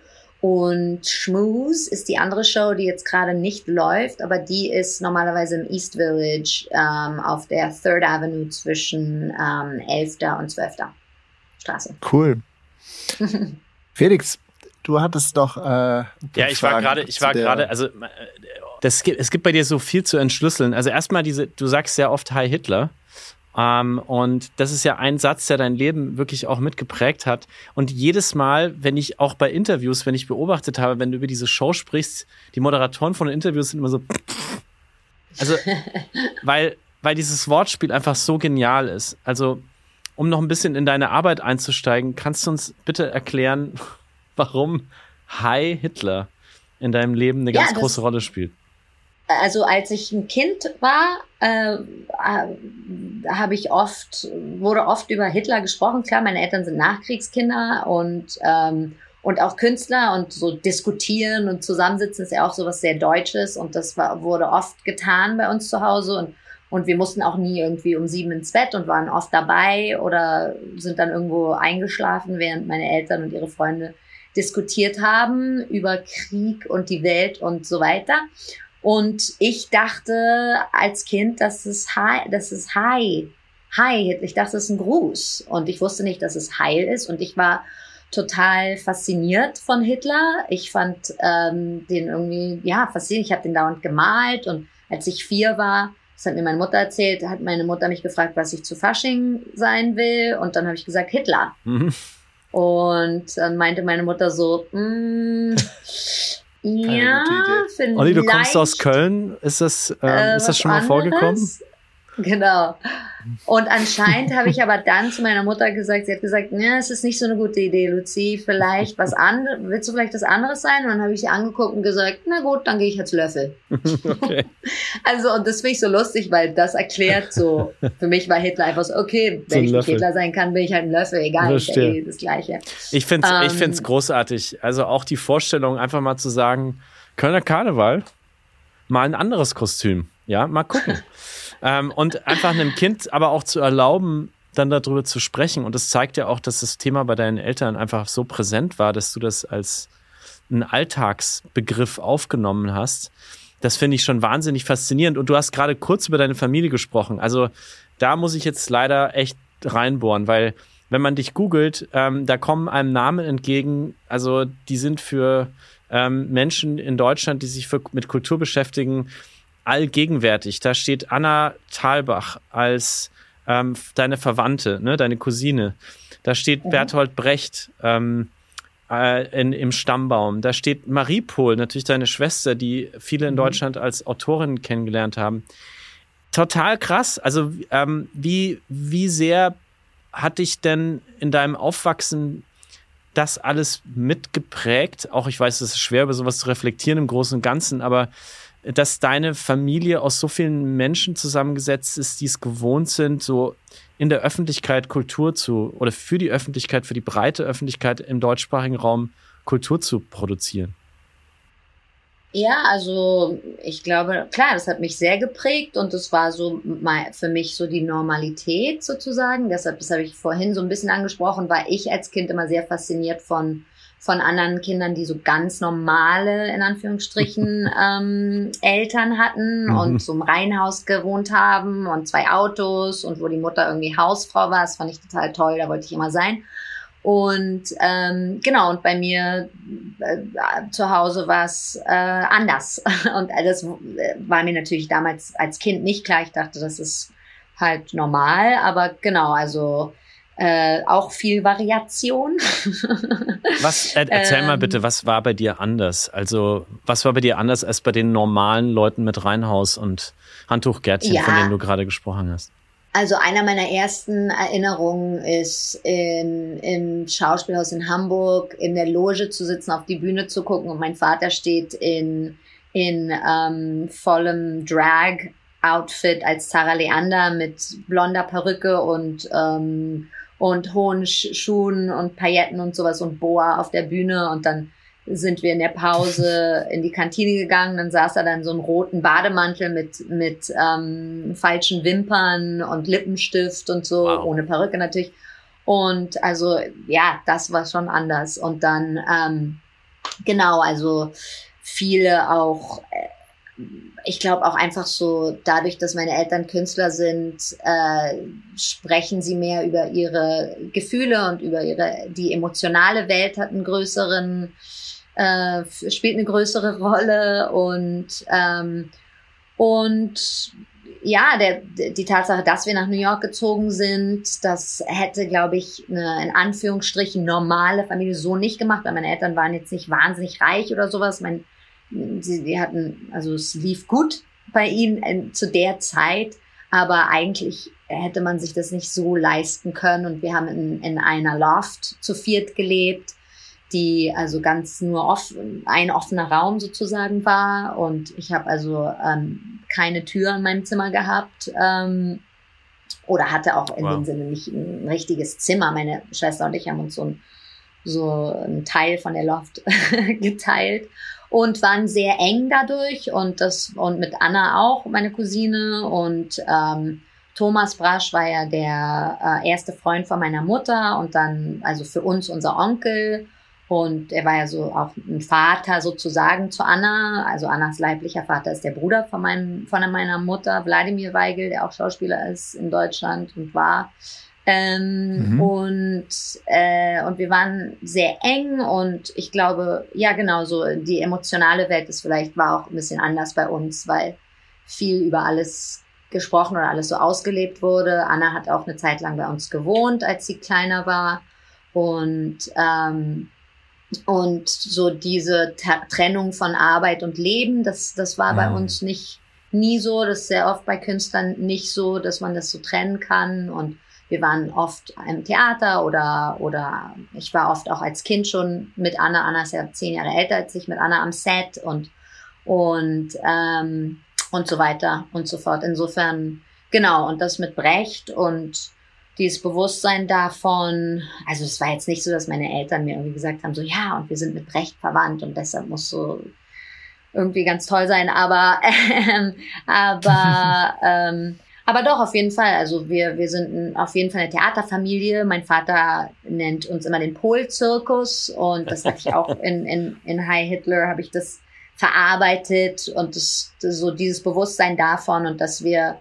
Und Schmooze ist die andere Show, die jetzt gerade nicht läuft, aber die ist normalerweise im East Village ähm, auf der Third Avenue zwischen ähm, 11. und 12. Straße. Cool. Felix, du hattest doch. Äh, ja, ich war gerade, ich war gerade, also das, es gibt bei dir so viel zu entschlüsseln. Also erstmal diese, du sagst sehr oft Hi Hitler. Ähm, und das ist ja ein Satz, der dein Leben wirklich auch mitgeprägt hat. Und jedes Mal, wenn ich auch bei Interviews, wenn ich beobachtet habe, wenn du über diese Show sprichst, die Moderatoren von den Interviews sind immer so. Also, weil weil dieses Wortspiel einfach so genial ist. Also, um noch ein bisschen in deine Arbeit einzusteigen, kannst du uns bitte erklären, warum Hi Hitler in deinem Leben eine ganz ja, große Rolle spielt? Also als ich ein Kind war, äh, äh, habe ich oft, wurde oft über Hitler gesprochen. Klar, meine Eltern sind Nachkriegskinder und ähm, und auch Künstler und so diskutieren und zusammensitzen ist ja auch so was sehr Deutsches und das war, wurde oft getan bei uns zu Hause und und wir mussten auch nie irgendwie um sieben ins Bett und waren oft dabei oder sind dann irgendwo eingeschlafen, während meine Eltern und ihre Freunde diskutiert haben über Krieg und die Welt und so weiter. Und ich dachte als Kind, dass es Hi, das ist Hi. Hi, ich dachte, das ist ein Gruß. Und ich wusste nicht, dass es Heil ist. Und ich war total fasziniert von Hitler. Ich fand ähm, den irgendwie, ja, faszinierend. Ich habe den dauernd gemalt. Und als ich vier war, das hat mir meine Mutter erzählt, hat meine Mutter mich gefragt, was ich zu Fasching sein will. Und dann habe ich gesagt, Hitler. Mhm. Und dann meinte meine Mutter so, mm, ja, vielleicht. Olli, du kommst aus Köln. Ist das, ähm, äh, ist das schon mal anderes? vorgekommen? Genau. Und anscheinend habe ich aber dann zu meiner Mutter gesagt, sie hat gesagt, ja, es ist nicht so eine gute Idee, Luzi, vielleicht was anderes, willst du vielleicht was anderes sein? Und dann habe ich sie angeguckt und gesagt, na gut, dann gehe ich als Löffel. Okay. Also, und das finde ich so lustig, weil das erklärt so, für mich war Hitler einfach so, okay, wenn so ich nicht Hitler sein kann, bin ich halt ein Löffel, egal, das ist ja eh das Gleiche. Ich finde es ähm, ich großartig. Also auch die Vorstellung, einfach mal zu sagen, Kölner Karneval, mal ein anderes Kostüm. Ja, mal gucken. Ähm, und einfach einem Kind aber auch zu erlauben, dann darüber zu sprechen. Und das zeigt ja auch, dass das Thema bei deinen Eltern einfach so präsent war, dass du das als einen Alltagsbegriff aufgenommen hast. Das finde ich schon wahnsinnig faszinierend. Und du hast gerade kurz über deine Familie gesprochen. Also da muss ich jetzt leider echt reinbohren, weil wenn man dich googelt, ähm, da kommen einem Namen entgegen. Also die sind für ähm, Menschen in Deutschland, die sich für, mit Kultur beschäftigen, allgegenwärtig. Da steht Anna Thalbach als ähm, deine Verwandte, ne, deine Cousine. Da steht mhm. Bertolt Brecht ähm, äh, in, im Stammbaum. Da steht Marie Pohl, natürlich deine Schwester, die viele in mhm. Deutschland als Autorin kennengelernt haben. Total krass. Also ähm, wie, wie sehr hat dich denn in deinem Aufwachsen das alles mitgeprägt? Auch ich weiß, es ist schwer, über sowas zu reflektieren im Großen und Ganzen, aber dass deine Familie aus so vielen Menschen zusammengesetzt ist, die es gewohnt sind, so in der Öffentlichkeit Kultur zu oder für die Öffentlichkeit, für die breite Öffentlichkeit im deutschsprachigen Raum Kultur zu produzieren? Ja, also ich glaube, klar, das hat mich sehr geprägt und das war so für mich so die Normalität sozusagen. Deshalb, das habe ich vorhin so ein bisschen angesprochen, war ich als Kind immer sehr fasziniert von von anderen Kindern, die so ganz normale, in Anführungsstrichen, ähm, Eltern hatten mhm. und so im Reihenhaus gewohnt haben und zwei Autos und wo die Mutter irgendwie Hausfrau war. Das fand ich total toll, da wollte ich immer sein. Und ähm, genau, und bei mir äh, zu Hause war es äh, anders. Und das war mir natürlich damals als Kind nicht klar. Ich dachte, das ist halt normal, aber genau, also äh, auch viel Variation. was, äh, erzähl ähm, mal bitte, was war bei dir anders? Also, was war bei dir anders als bei den normalen Leuten mit Reinhaus und Handtuchgärtchen, ja. von denen du gerade gesprochen hast? Also einer meiner ersten Erinnerungen ist in, im Schauspielhaus in Hamburg in der Loge zu sitzen, auf die Bühne zu gucken und mein Vater steht in, in ähm, vollem Drag Outfit als Sarah Leander mit blonder Perücke und ähm, und hohen Schuhen und Pailletten und sowas und Boa auf der Bühne und dann sind wir in der Pause in die Kantine gegangen, dann saß er dann so einen roten Bademantel mit, mit ähm, falschen Wimpern und Lippenstift und so, wow. ohne Perücke natürlich. Und also ja, das war schon anders. Und dann, ähm, genau, also viele auch äh, ich glaube auch einfach so, dadurch, dass meine Eltern Künstler sind, äh, sprechen sie mehr über ihre Gefühle und über ihre, die emotionale Welt hat einen größeren, äh, spielt eine größere Rolle und, ähm, und ja, der, die Tatsache, dass wir nach New York gezogen sind, das hätte, glaube ich, eine in Anführungsstrichen normale Familie so nicht gemacht, weil meine Eltern waren jetzt nicht wahnsinnig reich oder sowas. Mein sie, die hatten, also es lief gut bei ihnen in, zu der Zeit, aber eigentlich hätte man sich das nicht so leisten können und wir haben in, in einer Loft zu viert gelebt die also ganz nur off, ein offener Raum sozusagen war und ich habe also ähm, keine Tür in meinem Zimmer gehabt ähm, oder hatte auch in wow. dem Sinne nicht ein richtiges Zimmer. Meine Schwester und ich haben uns so ein, so ein Teil von der Loft geteilt und waren sehr eng dadurch und das und mit Anna auch meine Cousine und ähm, Thomas Brasch war ja der äh, erste Freund von meiner Mutter und dann also für uns unser Onkel und er war ja so auch ein Vater sozusagen zu Anna. Also Annas leiblicher Vater ist der Bruder von, meinem, von meiner Mutter, Wladimir Weigel, der auch Schauspieler ist in Deutschland und war. Ähm, mhm. und, äh, und wir waren sehr eng und ich glaube, ja genau, so die emotionale Welt ist vielleicht, war auch ein bisschen anders bei uns, weil viel über alles gesprochen oder alles so ausgelebt wurde. Anna hat auch eine Zeit lang bei uns gewohnt, als sie kleiner war. Und ähm, und so diese Trennung von Arbeit und Leben, das, das war bei uns nicht nie so. Das ist sehr oft bei Künstlern nicht so, dass man das so trennen kann. Und wir waren oft im Theater oder, oder ich war oft auch als Kind schon mit Anna. Anna ist ja zehn Jahre älter als ich, mit Anna am Set und, und, ähm, und so weiter und so fort. Insofern, genau, und das mit Brecht und dieses Bewusstsein davon, also es war jetzt nicht so, dass meine Eltern mir irgendwie gesagt haben, so ja, und wir sind mit Recht verwandt und deshalb muss so irgendwie ganz toll sein, aber ähm, aber ähm, aber doch auf jeden Fall. Also wir wir sind auf jeden Fall eine Theaterfamilie. Mein Vater nennt uns immer den Polzirkus und das hatte ich auch in in in High Hitler habe ich das verarbeitet und das, das so dieses Bewusstsein davon und dass wir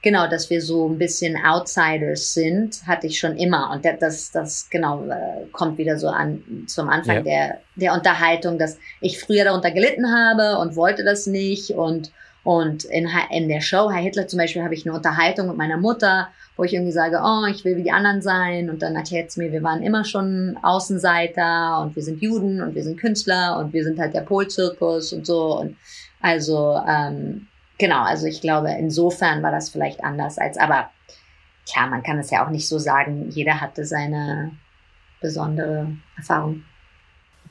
Genau, dass wir so ein bisschen Outsiders sind, hatte ich schon immer. Und das, das genau äh, kommt wieder so an zum Anfang ja. der, der Unterhaltung, dass ich früher darunter gelitten habe und wollte das nicht. Und, und in, in der Show, Herr Hitler zum Beispiel, habe ich eine Unterhaltung mit meiner Mutter, wo ich irgendwie sage, oh, ich will wie die anderen sein. Und dann erklärt sie mir, wir waren immer schon Außenseiter und wir sind Juden und wir sind Künstler und wir sind halt der Polzirkus und so. Und also, ähm, Genau, also ich glaube, insofern war das vielleicht anders als, aber klar, man kann es ja auch nicht so sagen, jeder hatte seine besondere Erfahrung.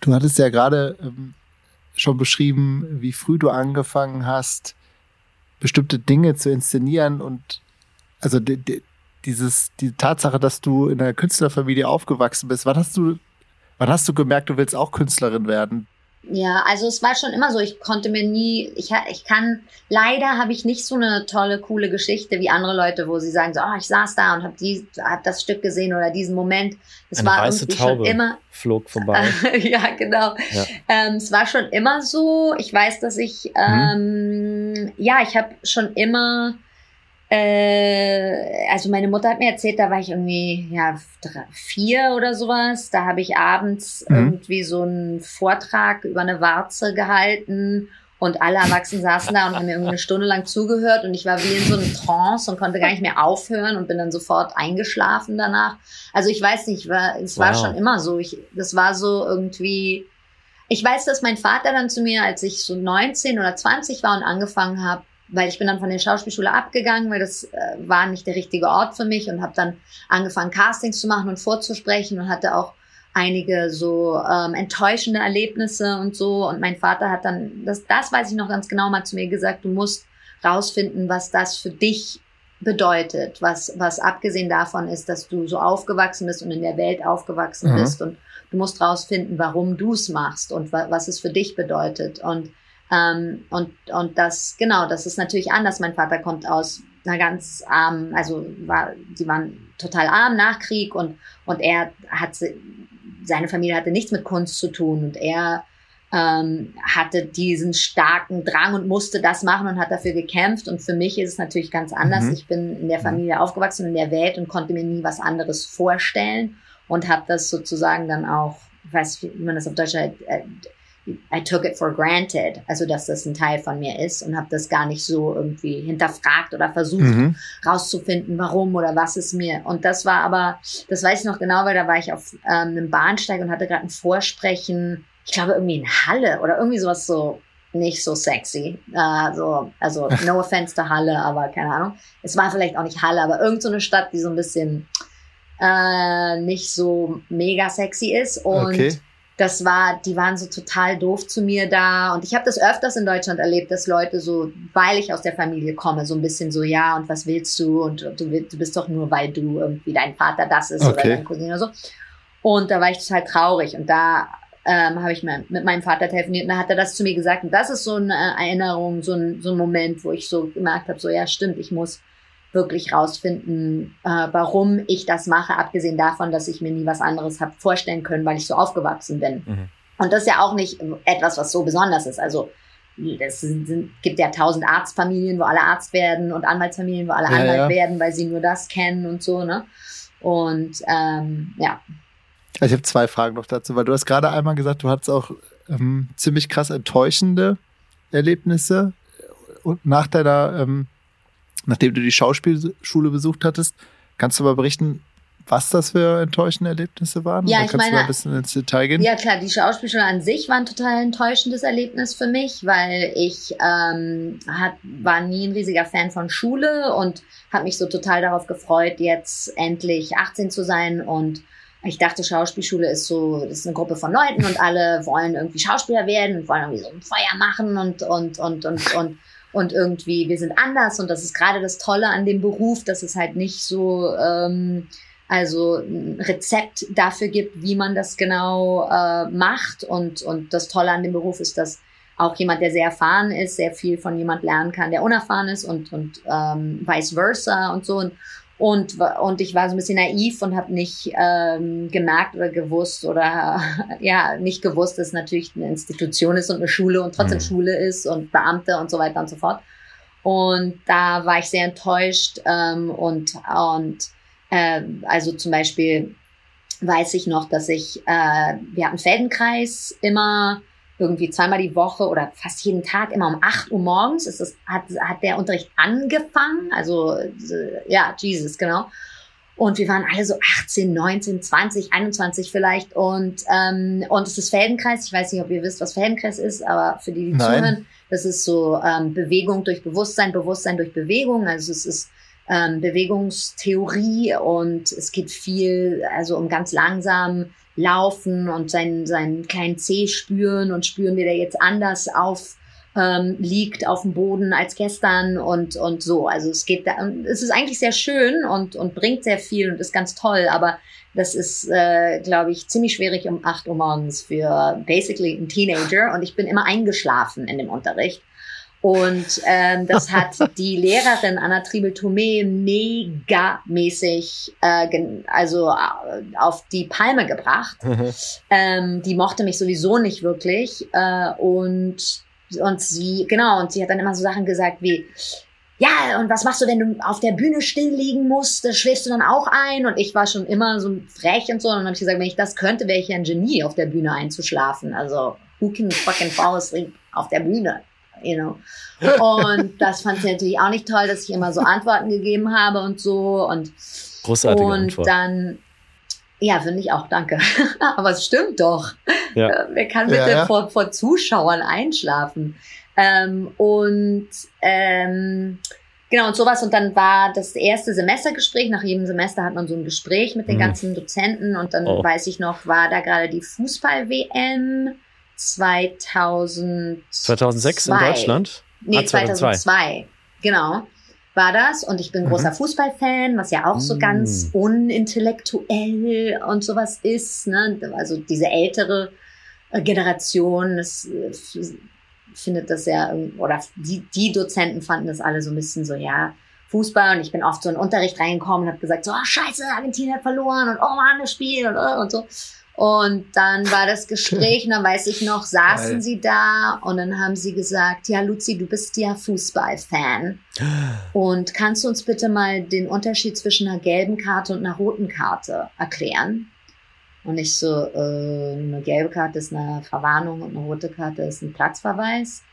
Du hattest ja gerade ähm, schon beschrieben, wie früh du angefangen hast, bestimmte Dinge zu inszenieren und also die, die, dieses, die Tatsache, dass du in einer Künstlerfamilie aufgewachsen bist, wann hast du, wann hast du gemerkt, du willst auch Künstlerin werden? Ja, also es war schon immer so. Ich konnte mir nie, ich, ich kann, leider habe ich nicht so eine tolle, coole Geschichte wie andere Leute, wo sie sagen so, oh, ich saß da und habe hab das Stück gesehen oder diesen Moment. Es Eine war weiße irgendwie Taube schon immer flog vorbei. ja, genau. Ja. Ähm, es war schon immer so. Ich weiß, dass ich, ähm, mhm. ja, ich habe schon immer äh, also meine Mutter hat mir erzählt, da war ich irgendwie ja drei, vier oder sowas. Da habe ich abends mhm. irgendwie so einen Vortrag über eine Warze gehalten und alle Erwachsenen saßen da und haben mir irgendwie eine Stunde lang zugehört und ich war wie in so einem Trance und konnte gar nicht mehr aufhören und bin dann sofort eingeschlafen danach. Also ich weiß nicht, war, es war wow. schon immer so. Ich, das war so irgendwie. Ich weiß, dass mein Vater dann zu mir, als ich so 19 oder 20 war und angefangen habe, weil ich bin dann von der Schauspielschule abgegangen, weil das äh, war nicht der richtige Ort für mich und habe dann angefangen Castings zu machen und vorzusprechen und hatte auch einige so ähm, enttäuschende Erlebnisse und so. Und mein Vater hat dann das das weiß ich noch ganz genau mal zu mir gesagt, du musst rausfinden, was das für dich bedeutet, was was abgesehen davon ist, dass du so aufgewachsen bist und in der Welt aufgewachsen mhm. bist. Und du musst rausfinden, warum du es machst und wa was es für dich bedeutet. Und ähm, und, und das, genau, das ist natürlich anders. Mein Vater kommt aus einer ganz armen, also war, die waren total arm nach Krieg und, und er hat, seine Familie hatte nichts mit Kunst zu tun und er ähm, hatte diesen starken Drang und musste das machen und hat dafür gekämpft. Und für mich ist es natürlich ganz anders. Mhm. Ich bin in der Familie aufgewachsen, in der Welt und konnte mir nie was anderes vorstellen und habe das sozusagen dann auch, ich weiß, wie man das auf Deutsch äh, I took it for granted, also dass das ein Teil von mir ist und habe das gar nicht so irgendwie hinterfragt oder versucht mhm. rauszufinden, warum oder was ist mir. Und das war aber, das weiß ich noch genau, weil da war ich auf ähm, einem Bahnsteig und hatte gerade ein Vorsprechen, ich glaube irgendwie in Halle oder irgendwie sowas so nicht so sexy. Also, also no offense to Halle, aber keine Ahnung. Es war vielleicht auch nicht Halle, aber irgend so eine Stadt, die so ein bisschen äh, nicht so mega sexy ist. Und okay. Das war, die waren so total doof zu mir da. Und ich habe das öfters in Deutschland erlebt, dass Leute so, weil ich aus der Familie komme, so ein bisschen so, ja, und was willst du? Und du, du bist doch nur, weil du irgendwie dein Vater das ist okay. oder dein Cousin oder so. Und da war ich total traurig. Und da ähm, habe ich mit meinem Vater telefoniert und da hat er das zu mir gesagt. Und das ist so eine Erinnerung, so ein, so ein Moment, wo ich so gemerkt habe, so ja, stimmt, ich muss wirklich rausfinden, äh, warum ich das mache, abgesehen davon, dass ich mir nie was anderes habe vorstellen können, weil ich so aufgewachsen bin. Mhm. Und das ist ja auch nicht etwas, was so besonders ist. Also es gibt ja tausend Arztfamilien, wo alle Arzt werden und Anwaltsfamilien, wo alle ja, Anwalt ja. werden, weil sie nur das kennen und so, ne? Und ähm, ja. Ich habe zwei Fragen noch dazu, weil du hast gerade einmal gesagt, du hattest auch ähm, ziemlich krass enttäuschende Erlebnisse und nach deiner ähm, nachdem du die Schauspielschule besucht hattest. Kannst du mal berichten, was das für enttäuschende Erlebnisse waren? Ja, ich kannst meine, du mal ein bisschen ins Detail gehen? Ja, klar, die Schauspielschule an sich war ein total enttäuschendes Erlebnis für mich, weil ich ähm, hat, war nie ein riesiger Fan von Schule und habe mich so total darauf gefreut, jetzt endlich 18 zu sein und ich dachte, Schauspielschule ist so, das ist eine Gruppe von Leuten und alle wollen irgendwie Schauspieler werden und wollen irgendwie so ein Feuer machen und, und, und, und, und und irgendwie, wir sind anders und das ist gerade das Tolle an dem Beruf, dass es halt nicht so, ähm, also ein Rezept dafür gibt, wie man das genau äh, macht und, und das Tolle an dem Beruf ist, dass auch jemand, der sehr erfahren ist, sehr viel von jemand lernen kann, der unerfahren ist und, und ähm, vice versa und so. Und, und, und ich war so ein bisschen naiv und habe nicht ähm, gemerkt oder gewusst oder ja, nicht gewusst, dass es natürlich eine Institution ist und eine Schule und trotzdem mhm. Schule ist und Beamte und so weiter und so fort. Und da war ich sehr enttäuscht ähm, und, und äh, also zum Beispiel weiß ich noch, dass ich, äh, wir hatten Feldenkreis immer irgendwie zweimal die Woche oder fast jeden Tag immer um 8 Uhr morgens ist das, hat, hat der Unterricht angefangen. Also ja, Jesus, genau. Und wir waren alle so 18, 19, 20, 21 vielleicht. Und, ähm, und es ist Feldenkreis. Ich weiß nicht, ob ihr wisst, was Feldenkreis ist, aber für die, die Nein. zuhören, das ist so ähm, Bewegung durch Bewusstsein, Bewusstsein durch Bewegung. Also es ist ähm, Bewegungstheorie und es geht viel, also um ganz langsam laufen und seinen, seinen kleinen Zeh spüren und spüren, wie der jetzt anders auf ähm, liegt auf dem Boden als gestern und, und so. Also es geht da, es ist eigentlich sehr schön und, und bringt sehr viel und ist ganz toll, aber das ist, äh, glaube ich, ziemlich schwierig um 8 Uhr morgens für basically einen Teenager und ich bin immer eingeschlafen in dem Unterricht. Und ähm, das hat die Lehrerin Anna Triebel-Thomé mega-mäßig äh, also äh, auf die Palme gebracht. Mhm. Ähm, die mochte mich sowieso nicht wirklich. Äh, und, und sie, genau, und sie hat dann immer so Sachen gesagt wie, ja, und was machst du, wenn du auf der Bühne still liegen musst? Das schläfst du dann auch ein? Und ich war schon immer so frech und so. Und dann habe ich gesagt, wenn ich das könnte, wäre ich ja ein Genie, auf der Bühne einzuschlafen. Also, who can fucking fall asleep auf der Bühne? You know. Und das fand sie natürlich auch nicht toll, dass ich immer so Antworten gegeben habe und so. Und, Großartige und Antwort. dann, ja, finde ich auch, danke. Aber es stimmt doch. Ja. Äh, wer kann bitte ja, ja. Vor, vor Zuschauern einschlafen? Ähm, und ähm, genau, und sowas. Und dann war das erste Semestergespräch. Nach jedem Semester hat man so ein Gespräch mit den mhm. ganzen Dozenten. Und dann oh. weiß ich noch, war da gerade die Fußball-WM 2000 2006 in Deutschland? Nee, ah, 2002. Genau. War das. Und ich bin mhm. großer Fußballfan, was ja auch so mm. ganz unintellektuell und sowas ist. Ne? Also diese ältere äh, Generation, das findet das ja, oder die, die Dozenten fanden das alle so ein bisschen so, ja, Fußball und ich bin oft so in Unterricht reingekommen und habe gesagt, so, oh, scheiße, Argentinien hat verloren und oh Mann, das Spiel und, äh, und so. Und dann war das Gespräch, und dann weiß ich noch, saßen Geil. sie da und dann haben sie gesagt, ja, Luzi, du bist ja Fußballfan. Und kannst du uns bitte mal den Unterschied zwischen einer gelben Karte und einer roten Karte erklären? Und ich so, äh, eine gelbe Karte ist eine Verwarnung und eine rote Karte ist ein Platzverweis.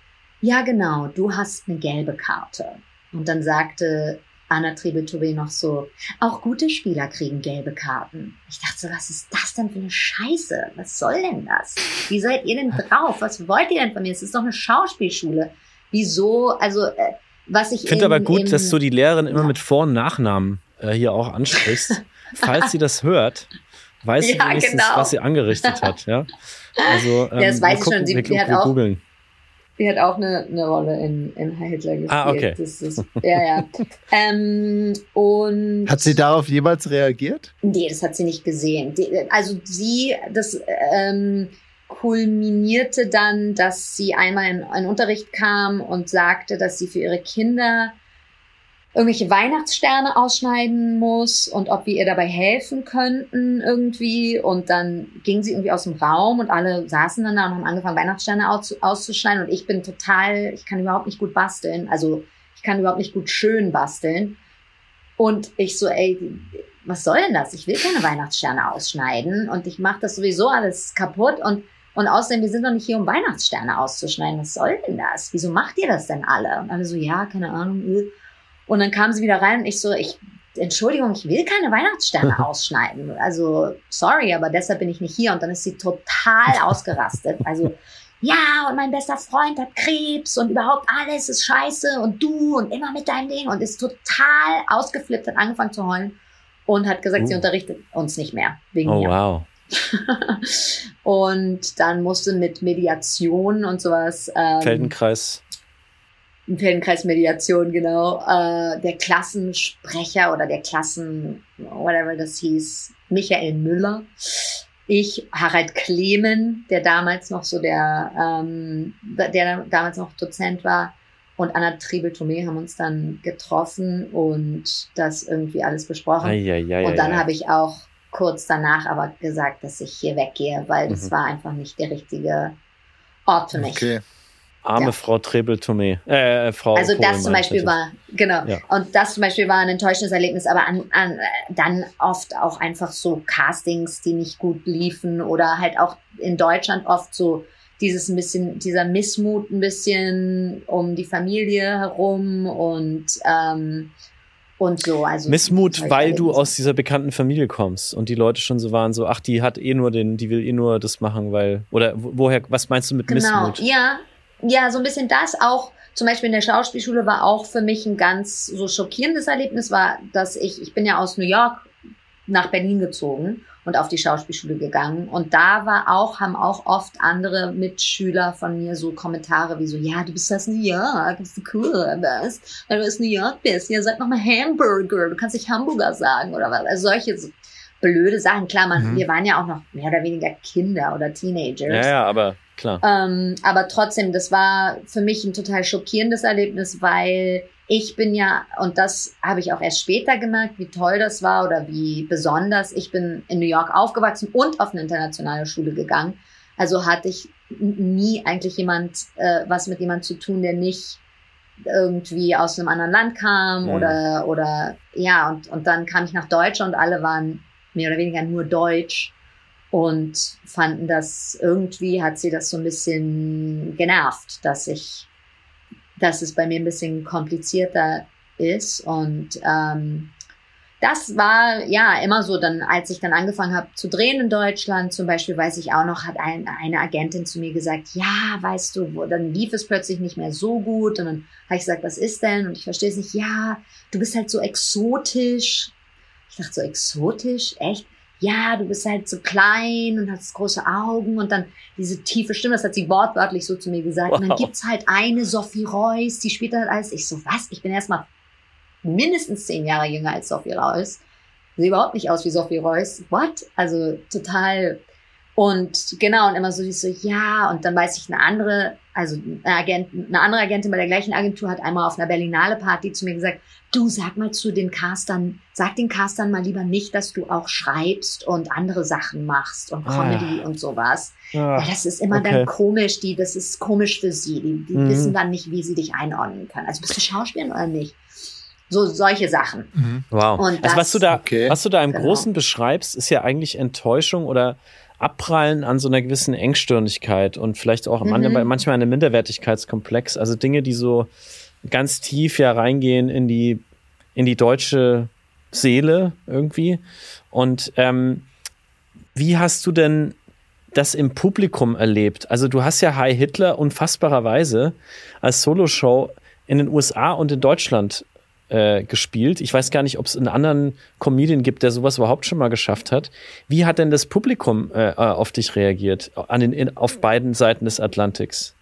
Ja, genau, du hast eine gelbe Karte. Und dann sagte Anna Trebetouré noch so, auch gute Spieler kriegen gelbe Karten. Ich dachte so, was ist das denn für eine Scheiße? Was soll denn das? Wie seid ihr denn drauf? Was wollt ihr denn von mir? Es ist doch eine Schauspielschule. Wieso? Also, äh, was ich. Ich finde aber gut, dass du die Lehrerin immer ja. mit Vor- und Nachnamen äh, hier auch ansprichst. Falls sie das hört, weiß sie ja, wenigstens, genau. was sie angerichtet hat. Ja, also, ähm, ja das weiß ich schon. Sie, wir, hat auch, googeln. Die hat auch eine, eine Rolle in, in Heil Hitler gespielt. Ah, okay. Das ist, ja, ja. ähm, und hat sie darauf jemals reagiert? Nee, das hat sie nicht gesehen. Die, also sie, das ähm, kulminierte dann, dass sie einmal in einen Unterricht kam und sagte, dass sie für ihre Kinder irgendwelche Weihnachtssterne ausschneiden muss und ob wir ihr dabei helfen könnten irgendwie. Und dann ging sie irgendwie aus dem Raum und alle saßen dann da und haben angefangen, Weihnachtssterne aus, auszuschneiden. Und ich bin total, ich kann überhaupt nicht gut basteln. Also ich kann überhaupt nicht gut schön basteln. Und ich so, ey, was soll denn das? Ich will keine Weihnachtssterne ausschneiden und ich mache das sowieso alles kaputt und und außerdem, wir sind doch nicht hier, um Weihnachtssterne auszuschneiden. Was soll denn das? Wieso macht ihr das denn alle? Und alle so, ja, keine Ahnung. Äh. Und dann kam sie wieder rein und ich so, ich, Entschuldigung, ich will keine Weihnachtssterne ausschneiden. Also, sorry, aber deshalb bin ich nicht hier. Und dann ist sie total ausgerastet. Also, ja, und mein bester Freund hat Krebs und überhaupt alles ist scheiße und du und immer mit deinem Ding und ist total ausgeflippt, hat angefangen zu heulen und hat gesagt, uh. sie unterrichtet uns nicht mehr wegen oh, mir. wow. und dann musste mit Mediation und sowas. Ähm, Feldenkreis. Feldenkreismediation, genau, äh, der Klassensprecher oder der Klassen, whatever das hieß, Michael Müller. Ich, Harald Klemen, der damals noch so der, ähm, der damals noch Dozent war, und Anna Triebel-Thomé haben uns dann getroffen und das irgendwie alles besprochen. Ei, ei, ei, und dann habe ich auch kurz danach aber gesagt, dass ich hier weggehe, weil das mhm. war einfach nicht der richtige Ort für mich. Okay. Arme ja. Frau Trebel-Tomé. Äh, Frau also das zum Beispiel war, genau. Ja. Und das zum Beispiel war ein enttäuschendes Erlebnis, aber an, an, dann oft auch einfach so Castings, die nicht gut liefen oder halt auch in Deutschland oft so dieses ein bisschen, dieser Missmut ein bisschen um die Familie herum und ähm, und so. Also Missmut, weil du aus dieser bekannten Familie kommst und die Leute schon so waren, so, ach, die hat eh nur den, die will eh nur das machen, weil, oder woher, was meinst du mit genau. Missmut? Ja, ja, so ein bisschen das auch. Zum Beispiel in der Schauspielschule war auch für mich ein ganz so schockierendes Erlebnis, war, dass ich, ich bin ja aus New York nach Berlin gezogen und auf die Schauspielschule gegangen. Und da war auch, haben auch oft andere Mitschüler von mir so Kommentare wie so, ja, du bist aus New York, bist du cool, was? Weil du aus New York bist. Ja, sag noch mal Hamburger, du kannst nicht Hamburger sagen oder was. Also solche so blöde Sachen. Klar, man, mhm. wir waren ja auch noch mehr oder weniger Kinder oder Teenagers. Ja, ja, aber Klar. Ähm, aber trotzdem, das war für mich ein total schockierendes Erlebnis, weil ich bin ja, und das habe ich auch erst später gemerkt, wie toll das war oder wie besonders. Ich bin in New York aufgewachsen und auf eine internationale Schule gegangen. Also hatte ich nie eigentlich jemand, äh, was mit jemand zu tun, der nicht irgendwie aus einem anderen Land kam mhm. oder, oder, ja, und, und dann kam ich nach Deutschland und alle waren mehr oder weniger nur Deutsch und fanden das irgendwie hat sie das so ein bisschen genervt, dass ich, dass es bei mir ein bisschen komplizierter ist und ähm, das war ja immer so, dann als ich dann angefangen habe zu drehen in Deutschland, zum Beispiel weiß ich auch noch, hat ein, eine Agentin zu mir gesagt, ja, weißt du, wo, dann lief es plötzlich nicht mehr so gut und dann habe ich gesagt, was ist denn? Und ich verstehe es nicht, ja, du bist halt so exotisch. Ich dachte so exotisch, echt? Ja, du bist halt so klein und hast große Augen und dann diese tiefe Stimme, das hat sie wortwörtlich so zu mir gesagt. Wow. Und dann gibt's halt eine Sophie Reuss, die spielt dann alles. Ich so, was? Ich bin erstmal mindestens zehn Jahre jünger als Sophie Reuss. Sehe überhaupt nicht aus wie Sophie Reuss. What? Also total und genau, und immer so, so, ja, und dann weiß ich, eine andere, also eine, Agent, eine andere Agentin bei der gleichen Agentur hat einmal auf einer Berlinale Party zu mir gesagt, du sag mal zu den Castern, sag den Castern mal lieber nicht, dass du auch schreibst und andere Sachen machst und ah. Comedy ah. und sowas. Ah. Weil das ist immer okay. dann komisch, die, das ist komisch für sie. Die, die mhm. wissen dann nicht, wie sie dich einordnen können. Also bist du Schauspielerin oder nicht? So solche Sachen. Mhm. Wow. Und das, also was du da, okay. was du da im genau. Großen beschreibst, ist ja eigentlich Enttäuschung oder Abprallen an so einer gewissen Engstirnigkeit und vielleicht auch mhm. manchmal einem Minderwertigkeitskomplex. Also Dinge, die so ganz tief ja reingehen in die in die deutsche Seele irgendwie. Und ähm, wie hast du denn das im Publikum erlebt? Also du hast ja High Hitler unfassbarerweise als Soloshow in den USA und in Deutschland äh, gespielt. Ich weiß gar nicht, ob es einen anderen Comedian gibt, der sowas überhaupt schon mal geschafft hat. Wie hat denn das Publikum äh, auf dich reagiert, an den, in, auf beiden Seiten des Atlantiks?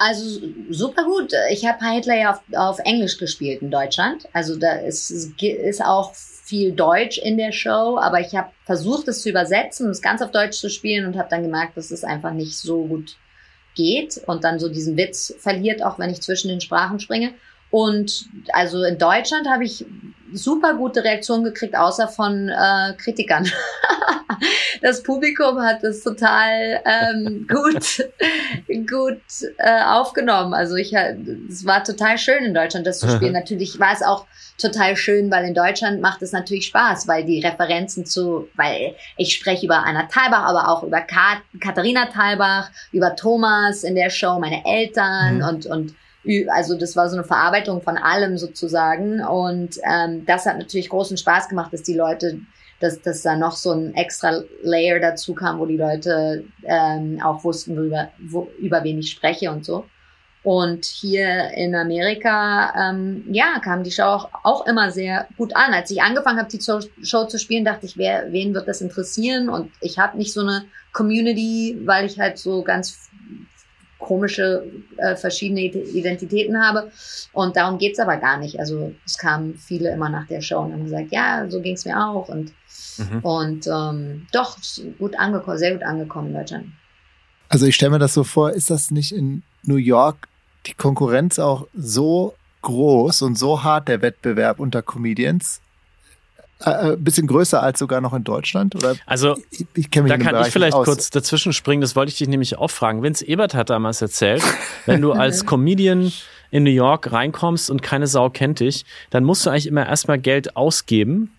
Also super gut. Ich habe Hitler ja auf, auf Englisch gespielt in Deutschland. Also da ist, ist auch viel Deutsch in der Show, aber ich habe versucht, es zu übersetzen es ganz auf Deutsch zu spielen und habe dann gemerkt, dass es einfach nicht so gut geht und dann so diesen Witz verliert, auch wenn ich zwischen den Sprachen springe. Und also in Deutschland habe ich super gute Reaktionen gekriegt, außer von äh, Kritikern. das Publikum hat es total ähm, gut, gut äh, aufgenommen. Also ich, es war total schön in Deutschland, das zu spielen. Natürlich war es auch total schön, weil in Deutschland macht es natürlich Spaß, weil die Referenzen zu, weil ich spreche über Anna Thalbach, aber auch über Kat Katharina Thalbach, über Thomas in der Show, meine Eltern mhm. und und also das war so eine Verarbeitung von allem sozusagen. Und ähm, das hat natürlich großen Spaß gemacht, dass die Leute, dass, dass da noch so ein extra Layer dazu kam, wo die Leute ähm, auch wussten, worüber, wo, über wen ich spreche und so. Und hier in Amerika, ähm, ja, kam die Show auch, auch immer sehr gut an. Als ich angefangen habe, die Show zu spielen, dachte ich, wer, wen wird das interessieren? Und ich habe nicht so eine Community, weil ich halt so ganz komische äh, verschiedene Identitäten habe. Und darum geht's aber gar nicht. Also es kamen viele immer nach der Show und haben gesagt, ja, so ging's mir auch. Und, mhm. und ähm, doch, gut angekommen, sehr gut angekommen in Deutschland. Also ich stelle mir das so vor, ist das nicht in New York die Konkurrenz auch so groß und so hart, der Wettbewerb unter Comedians? Äh, äh, bisschen größer als sogar noch in Deutschland? Oder? Also, ich, ich da kann Bereich ich vielleicht kurz dazwischen springen. Das wollte ich dich nämlich auch fragen. Vince Ebert hat damals erzählt, wenn du als Comedian in New York reinkommst und keine Sau kennt dich, dann musst du eigentlich immer erstmal Geld ausgeben.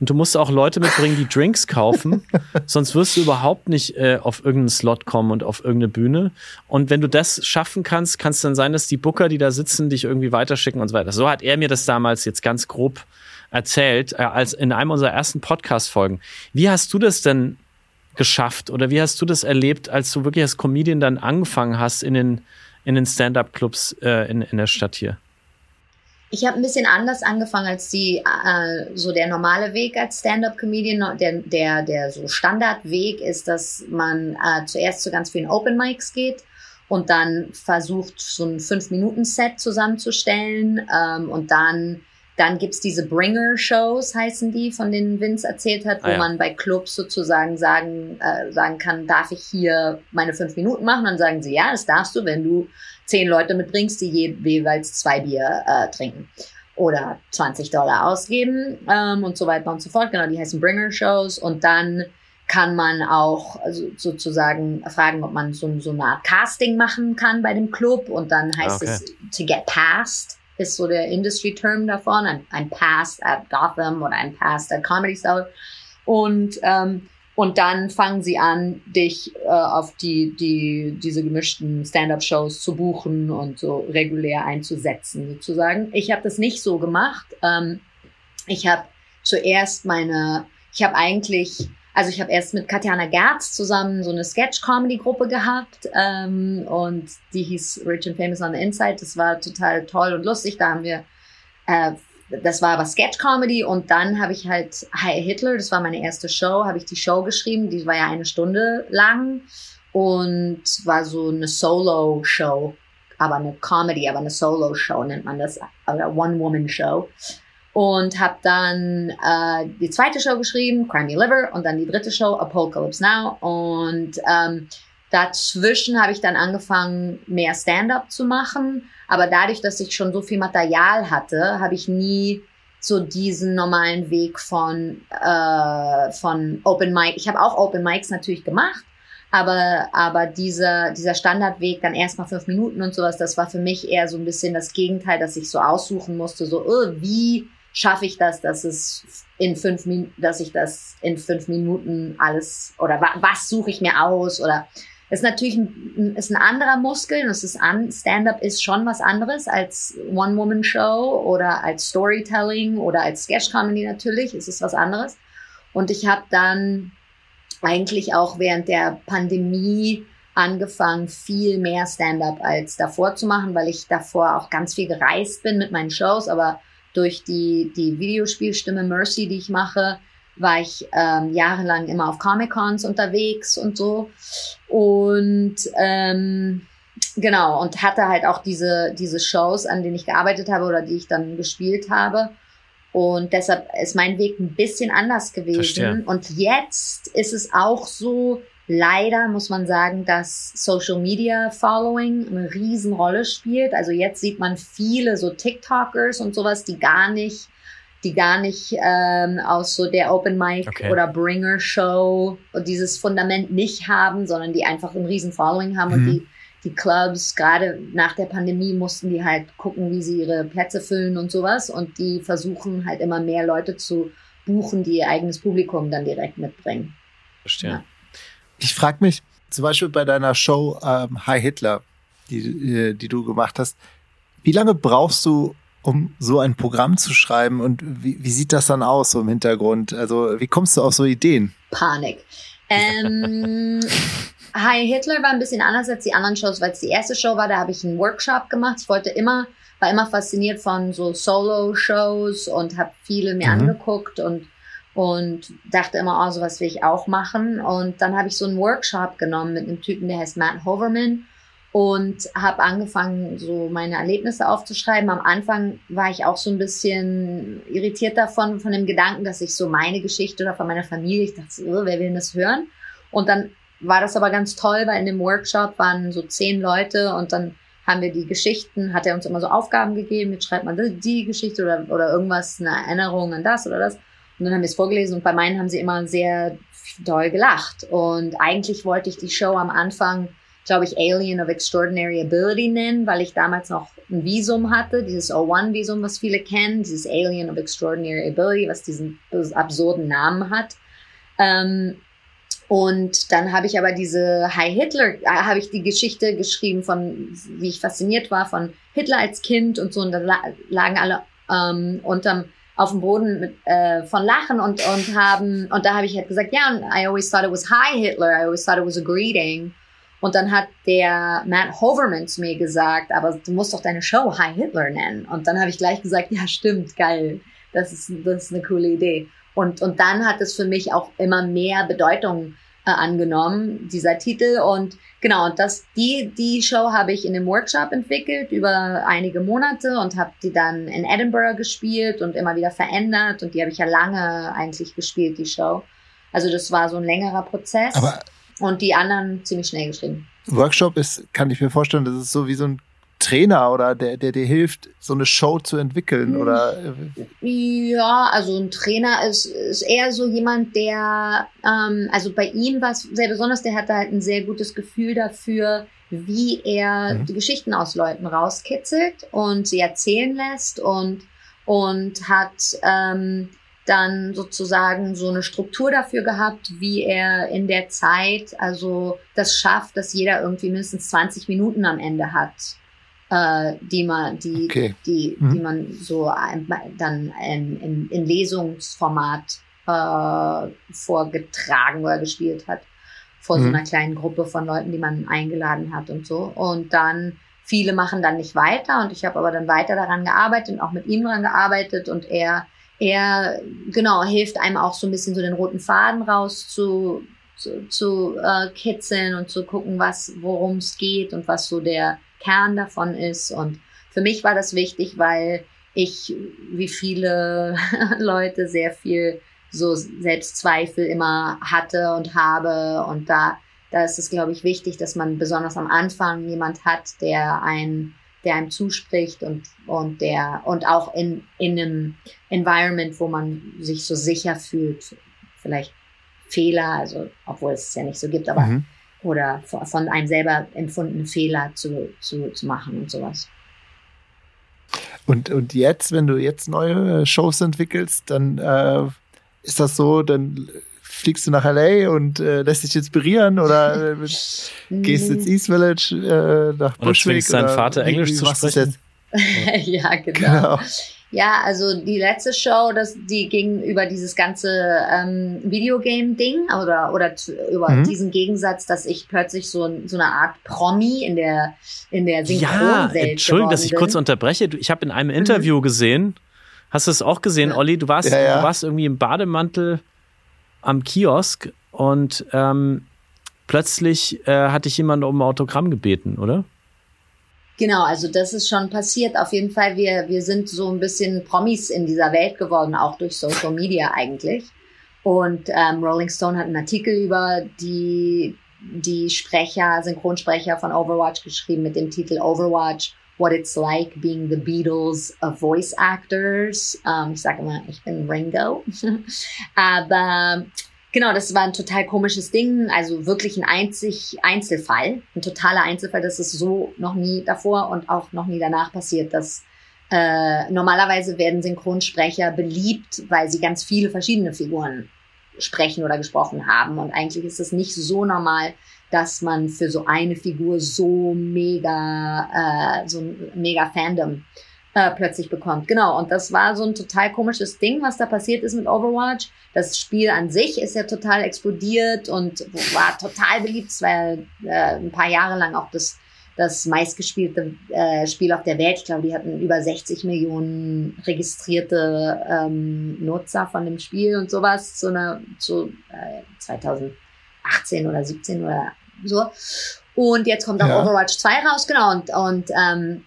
Und du musst auch Leute mitbringen, die Drinks kaufen. sonst wirst du überhaupt nicht äh, auf irgendeinen Slot kommen und auf irgendeine Bühne. Und wenn du das schaffen kannst, kann es dann sein, dass die Booker, die da sitzen, dich irgendwie weiterschicken und so weiter. So hat er mir das damals jetzt ganz grob erzählt, äh, als in einem unserer ersten Podcast-Folgen. Wie hast du das denn geschafft oder wie hast du das erlebt, als du wirklich als Comedian dann angefangen hast in den, in den Stand-up-Clubs äh, in, in der Stadt hier? Ich habe ein bisschen anders angefangen als die äh, so der normale Weg als Stand-up-Comedian. Der, der, der so Standardweg ist, dass man äh, zuerst zu ganz vielen Open Mics geht und dann versucht, so ein Fünf-Minuten-Set zusammenzustellen ähm, und dann dann gibt's diese Bringer-Shows, heißen die, von denen Vince erzählt hat, wo ah, ja. man bei Clubs sozusagen sagen, äh, sagen kann, darf ich hier meine fünf Minuten machen? Dann sagen sie, ja, das darfst du, wenn du zehn Leute mitbringst, die je, jeweils zwei Bier äh, trinken. Oder 20 Dollar ausgeben ähm, und so weiter und so fort. Genau, die heißen Bringer-Shows. Und dann kann man auch also sozusagen fragen, ob man so, so eine Art Casting machen kann bei dem Club. Und dann heißt okay. es to get past ist so der Industry-Term davon, ein, ein Past at Gotham oder ein Past at Comedy Cell. Und, ähm, und dann fangen sie an, dich äh, auf die, die, diese gemischten Stand-up-Shows zu buchen und so regulär einzusetzen, sozusagen. Ich habe das nicht so gemacht. Ähm, ich habe zuerst meine, ich habe eigentlich also ich habe erst mit Katjana Gerz zusammen so eine Sketch-Comedy-Gruppe gehabt ähm, und die hieß Rich and Famous on the Inside. Das war total toll und lustig. Da haben wir, äh, das war aber Sketch-Comedy und dann habe ich halt Hi Hitler, das war meine erste Show, habe ich die Show geschrieben. Die war ja eine Stunde lang und war so eine Solo-Show, aber eine Comedy, aber eine Solo-Show nennt man das, oder One-Woman-Show und habe dann äh, die zweite Show geschrieben, Crime Me Liver, und dann die dritte Show, Apocalypse Now. Und ähm, dazwischen habe ich dann angefangen, mehr Stand-up zu machen. Aber dadurch, dass ich schon so viel Material hatte, habe ich nie so diesen normalen Weg von, äh, von Open Mic. Ich habe auch Open Mics natürlich gemacht, aber, aber dieser, dieser Standardweg, dann erstmal fünf Minuten und sowas, das war für mich eher so ein bisschen das Gegenteil, dass ich so aussuchen musste, so, oh, wie schaffe ich das, dass es in fünf Minuten, dass ich das in fünf Minuten alles oder wa was suche ich mir aus oder ist natürlich ein, ist ein anderer Muskel. Das ist an, Stand-up ist schon was anderes als One-Woman-Show oder als Storytelling oder als Sketch-Comedy natürlich. Es ist was anderes. Und ich habe dann eigentlich auch während der Pandemie angefangen, viel mehr Stand-up als davor zu machen, weil ich davor auch ganz viel gereist bin mit meinen Shows, aber durch die, die Videospielstimme Mercy, die ich mache, war ich ähm, jahrelang immer auf Comic-Cons unterwegs und so. Und ähm, genau, und hatte halt auch diese, diese Shows, an denen ich gearbeitet habe oder die ich dann gespielt habe. Und deshalb ist mein Weg ein bisschen anders gewesen. Verstehe. Und jetzt ist es auch so, leider muss man sagen, dass Social Media Following eine Riesenrolle spielt. Also jetzt sieht man viele so TikTokers und sowas, die gar nicht, die gar nicht ähm, aus so der Open Mic okay. oder Bringer Show dieses Fundament nicht haben, sondern die einfach ein riesen Following haben mhm. und die die Clubs, gerade nach der Pandemie, mussten die halt gucken, wie sie ihre Plätze füllen und sowas. Und die versuchen halt immer mehr Leute zu buchen, die ihr eigenes Publikum dann direkt mitbringen. Verstehe. Ja. Ich frage mich zum Beispiel bei deiner Show ähm, Hi Hitler, die, äh, die du gemacht hast, wie lange brauchst du, um so ein Programm zu schreiben und wie, wie sieht das dann aus so im Hintergrund? Also wie kommst du auf so Ideen? Panik. Ähm, Hi Hitler war ein bisschen anders als die anderen Shows, weil es die erste Show war, da habe ich einen Workshop gemacht. Ich wollte immer, war immer fasziniert von so Solo-Shows und habe viele mir mhm. angeguckt und und dachte immer, oh, sowas will ich auch machen. Und dann habe ich so einen Workshop genommen mit einem Typen, der heißt Matt Hoverman und habe angefangen, so meine Erlebnisse aufzuschreiben. Am Anfang war ich auch so ein bisschen irritiert davon, von dem Gedanken, dass ich so meine Geschichte oder von meiner Familie, ich dachte, oh, wer will denn das hören? Und dann war das aber ganz toll, weil in dem Workshop waren so zehn Leute und dann haben wir die Geschichten, hat er uns immer so Aufgaben gegeben, jetzt schreibt man die Geschichte oder, oder irgendwas, eine Erinnerung an das oder das. Und dann haben wir es vorgelesen und bei meinen haben sie immer sehr doll gelacht. Und eigentlich wollte ich die Show am Anfang, glaube ich, Alien of Extraordinary Ability nennen, weil ich damals noch ein Visum hatte, dieses O1-Visum, was viele kennen, dieses Alien of Extraordinary Ability, was diesen absurden Namen hat. Ähm, und dann habe ich aber diese Hi Hitler, äh, habe ich die Geschichte geschrieben von, wie ich fasziniert war von Hitler als Kind und so. Und da lagen alle ähm, unterm auf dem Boden mit, äh, von Lachen und, und haben, und da habe ich halt gesagt, ja, yeah, I always thought it was Hi Hitler, I always thought it was a greeting. Und dann hat der Matt Hoverman zu mir gesagt, aber du musst doch deine Show Hi Hitler nennen. Und dann habe ich gleich gesagt, ja, stimmt, geil. Das ist, das ist eine coole Idee. Und, und dann hat es für mich auch immer mehr Bedeutung äh, angenommen, dieser Titel. Und genau, und das, die, die Show habe ich in einem Workshop entwickelt über einige Monate und habe die dann in Edinburgh gespielt und immer wieder verändert. Und die habe ich ja lange eigentlich gespielt, die Show. Also das war so ein längerer Prozess. Aber und die anderen ziemlich schnell geschrieben. Workshop ist, kann ich mir vorstellen, das ist so wie so ein Trainer oder der, der dir hilft, so eine Show zu entwickeln oder? Ja, also ein Trainer ist, ist eher so jemand, der, ähm, also bei ihm war es sehr besonders, der hatte halt ein sehr gutes Gefühl dafür, wie er mhm. die Geschichten aus Leuten rauskitzelt und sie erzählen lässt und, und hat, ähm, dann sozusagen so eine Struktur dafür gehabt, wie er in der Zeit also das schafft, dass jeder irgendwie mindestens 20 Minuten am Ende hat äh, die man, die, okay. die, mhm. die man so ein, dann in, in, in Lesungsformat äh, vorgetragen oder gespielt hat vor mhm. so einer kleinen Gruppe von Leuten, die man eingeladen hat und so. Und dann viele machen dann nicht weiter und ich habe aber dann weiter daran gearbeitet und auch mit ihm daran gearbeitet und er er genau hilft einem auch so ein bisschen so den roten Faden raus zu zu, zu äh, kitzeln und zu gucken, was worum es geht und was so der Kern davon ist. Und für mich war das wichtig, weil ich, wie viele Leute, sehr viel so Selbstzweifel immer hatte und habe. Und da, da ist es, glaube ich, wichtig, dass man besonders am Anfang jemand hat, der ein der einem zuspricht und, und der, und auch in, in einem Environment, wo man sich so sicher fühlt, vielleicht Fehler, also, obwohl es es ja nicht so gibt, aber mhm oder von einem selber empfundene Fehler zu, zu, zu machen und sowas. Und, und jetzt, wenn du jetzt neue Shows entwickelst, dann äh, ist das so, dann fliegst du nach LA und äh, lässt dich inspirieren oder äh, gehst ins East Village äh, nach Bushwick? Oder deinen Vater Englisch zu sprechen? ja, genau. genau. Ja, also die letzte Show, das, die ging über dieses ganze ähm, Videogame-Ding oder, oder über mhm. diesen Gegensatz, dass ich plötzlich so, so eine Art Promi in der, in der Synchronwelt Ja, Entschuldigung, dass ich bin. kurz unterbreche. Ich habe in einem mhm. Interview mhm. gesehen, hast du es auch gesehen, ja. Olli? Du warst, ja, ja. du warst irgendwie im Bademantel am Kiosk und ähm, plötzlich äh, hatte ich jemanden um ein Autogramm gebeten, oder? Genau, also das ist schon passiert. Auf jeden Fall, wir, wir sind so ein bisschen Promis in dieser Welt geworden, auch durch Social Media eigentlich. Und ähm, Rolling Stone hat einen Artikel über die, die Sprecher, Synchronsprecher von Overwatch geschrieben mit dem Titel Overwatch, What It's Like Being the Beatles of Voice Actors. Ähm, ich sage immer, ich bin Ringo. Aber Genau, das war ein total komisches Ding, also wirklich ein einzig Einzelfall, ein totaler Einzelfall, das ist so noch nie davor und auch noch nie danach passiert, dass äh, normalerweise werden Synchronsprecher beliebt, weil sie ganz viele verschiedene Figuren sprechen oder gesprochen haben. Und eigentlich ist es nicht so normal, dass man für so eine Figur so mega, äh, so ein mega Fandom äh, plötzlich bekommt. Genau, und das war so ein total komisches Ding, was da passiert ist mit Overwatch. Das Spiel an sich ist ja total explodiert und war total beliebt. Es war äh, ein paar Jahre lang auch das, das meistgespielte äh, Spiel auf der Welt. Ich glaube, die hatten über 60 Millionen registrierte ähm, Nutzer von dem Spiel und sowas. So eine, so äh, 2018 oder 17 oder so. Und jetzt kommt auch ja. Overwatch 2 raus, genau. Und, und ähm,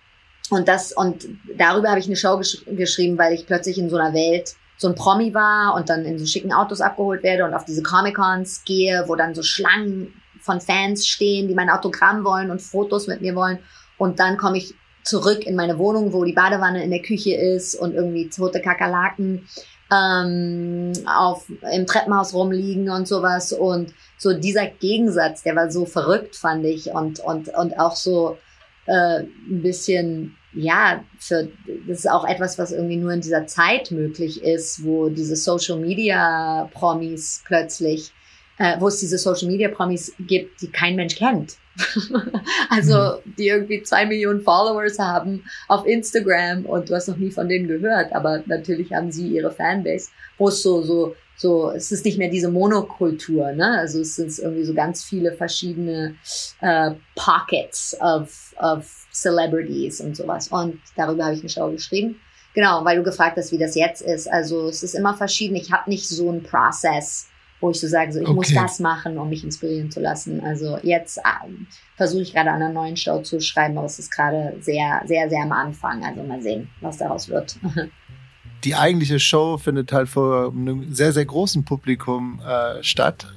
und das, und darüber habe ich eine Show gesch geschrieben, weil ich plötzlich in so einer Welt so ein Promi war und dann in so schicken Autos abgeholt werde und auf diese Comic-Cons gehe, wo dann so Schlangen von Fans stehen, die mein Autogramm wollen und Fotos mit mir wollen. Und dann komme ich zurück in meine Wohnung, wo die Badewanne in der Küche ist und irgendwie tote Kakerlaken ähm, auf, im Treppenhaus rumliegen und sowas. Und so dieser Gegensatz, der war so verrückt, fand ich. Und, und, und auch so, äh, ein bisschen, ja, für, das ist auch etwas, was irgendwie nur in dieser Zeit möglich ist, wo diese Social Media Promis plötzlich, äh, wo es diese Social Media Promis gibt, die kein Mensch kennt. also, mhm. die irgendwie zwei Millionen Followers haben auf Instagram und du hast noch nie von denen gehört, aber natürlich haben sie ihre Fanbase, wo es so, so so, es ist nicht mehr diese Monokultur, ne? Also es sind irgendwie so ganz viele verschiedene äh, Pockets of, of Celebrities und sowas. Und darüber habe ich eine Show geschrieben. Genau, weil du gefragt hast, wie das jetzt ist. Also es ist immer verschieden. Ich habe nicht so einen Prozess, wo ich so sage, so ich okay. muss das machen, um mich inspirieren zu lassen. Also jetzt ähm, versuche ich gerade an einer neuen Show zu schreiben, aber es ist gerade sehr, sehr, sehr am Anfang. Also mal sehen, was daraus wird. die eigentliche Show findet halt vor einem sehr, sehr großen Publikum äh, statt.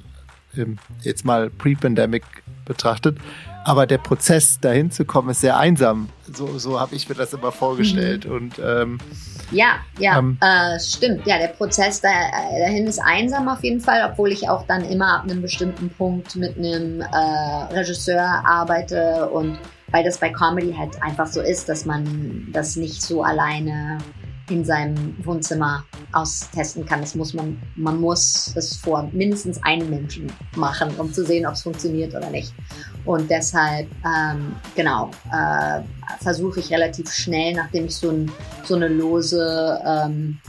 Jetzt mal pre-pandemic betrachtet. Aber der Prozess, dahin zu kommen, ist sehr einsam. So, so habe ich mir das immer vorgestellt. Mhm. Und ähm, ja, ja, ähm, äh, stimmt. Ja, der Prozess da, dahin ist einsam auf jeden Fall, obwohl ich auch dann immer ab einem bestimmten Punkt mit einem äh, Regisseur arbeite und weil das bei Comedy halt einfach so ist, dass man das nicht so alleine in seinem Wohnzimmer austesten kann. Das muss man, man muss das vor mindestens einem Menschen machen, um zu sehen, ob es funktioniert oder nicht. Und deshalb, ähm, genau, äh, versuche ich relativ schnell, nachdem ich so, ein, so eine lose ähm,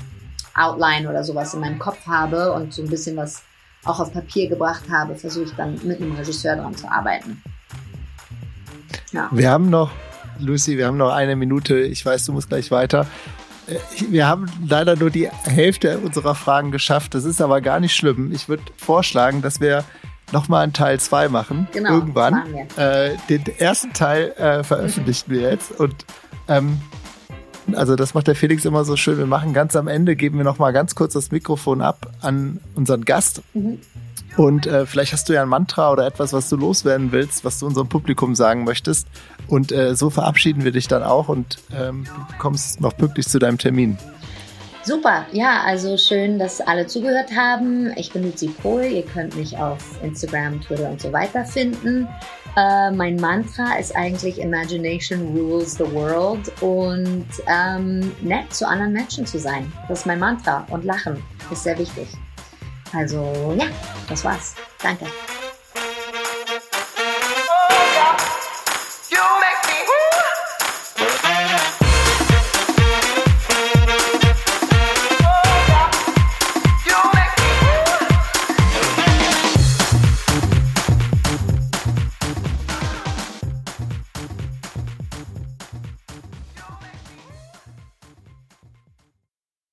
Outline oder sowas in meinem Kopf habe und so ein bisschen was auch auf Papier gebracht habe, versuche ich dann mit einem Regisseur dran zu arbeiten. Ja. Wir haben noch, Lucy, wir haben noch eine Minute. Ich weiß, du musst gleich weiter. Äh, wir haben leider nur die Hälfte unserer Fragen geschafft. Das ist aber gar nicht schlimm. Ich würde vorschlagen, dass wir nochmal einen Teil 2 machen. Genau, irgendwann. Äh, den ersten Teil äh, veröffentlichen wir jetzt. Und ähm, also das macht der Felix immer so schön. Wir machen ganz am Ende, geben wir nochmal ganz kurz das Mikrofon ab an unseren Gast. Mhm. Und äh, vielleicht hast du ja ein Mantra oder etwas, was du loswerden willst, was du unserem Publikum sagen möchtest. Und äh, so verabschieden wir dich dann auch und ähm, du kommst noch pünktlich zu deinem Termin. Super, ja, also schön, dass alle zugehört haben. Ich bin Lucy Pohl, ihr könnt mich auf Instagram, Twitter und so weiter finden. Äh, mein Mantra ist eigentlich Imagination rules the world und ähm, nett zu anderen Menschen zu sein. Das ist mein Mantra und Lachen ist sehr wichtig. Also ja, das war's. Danke.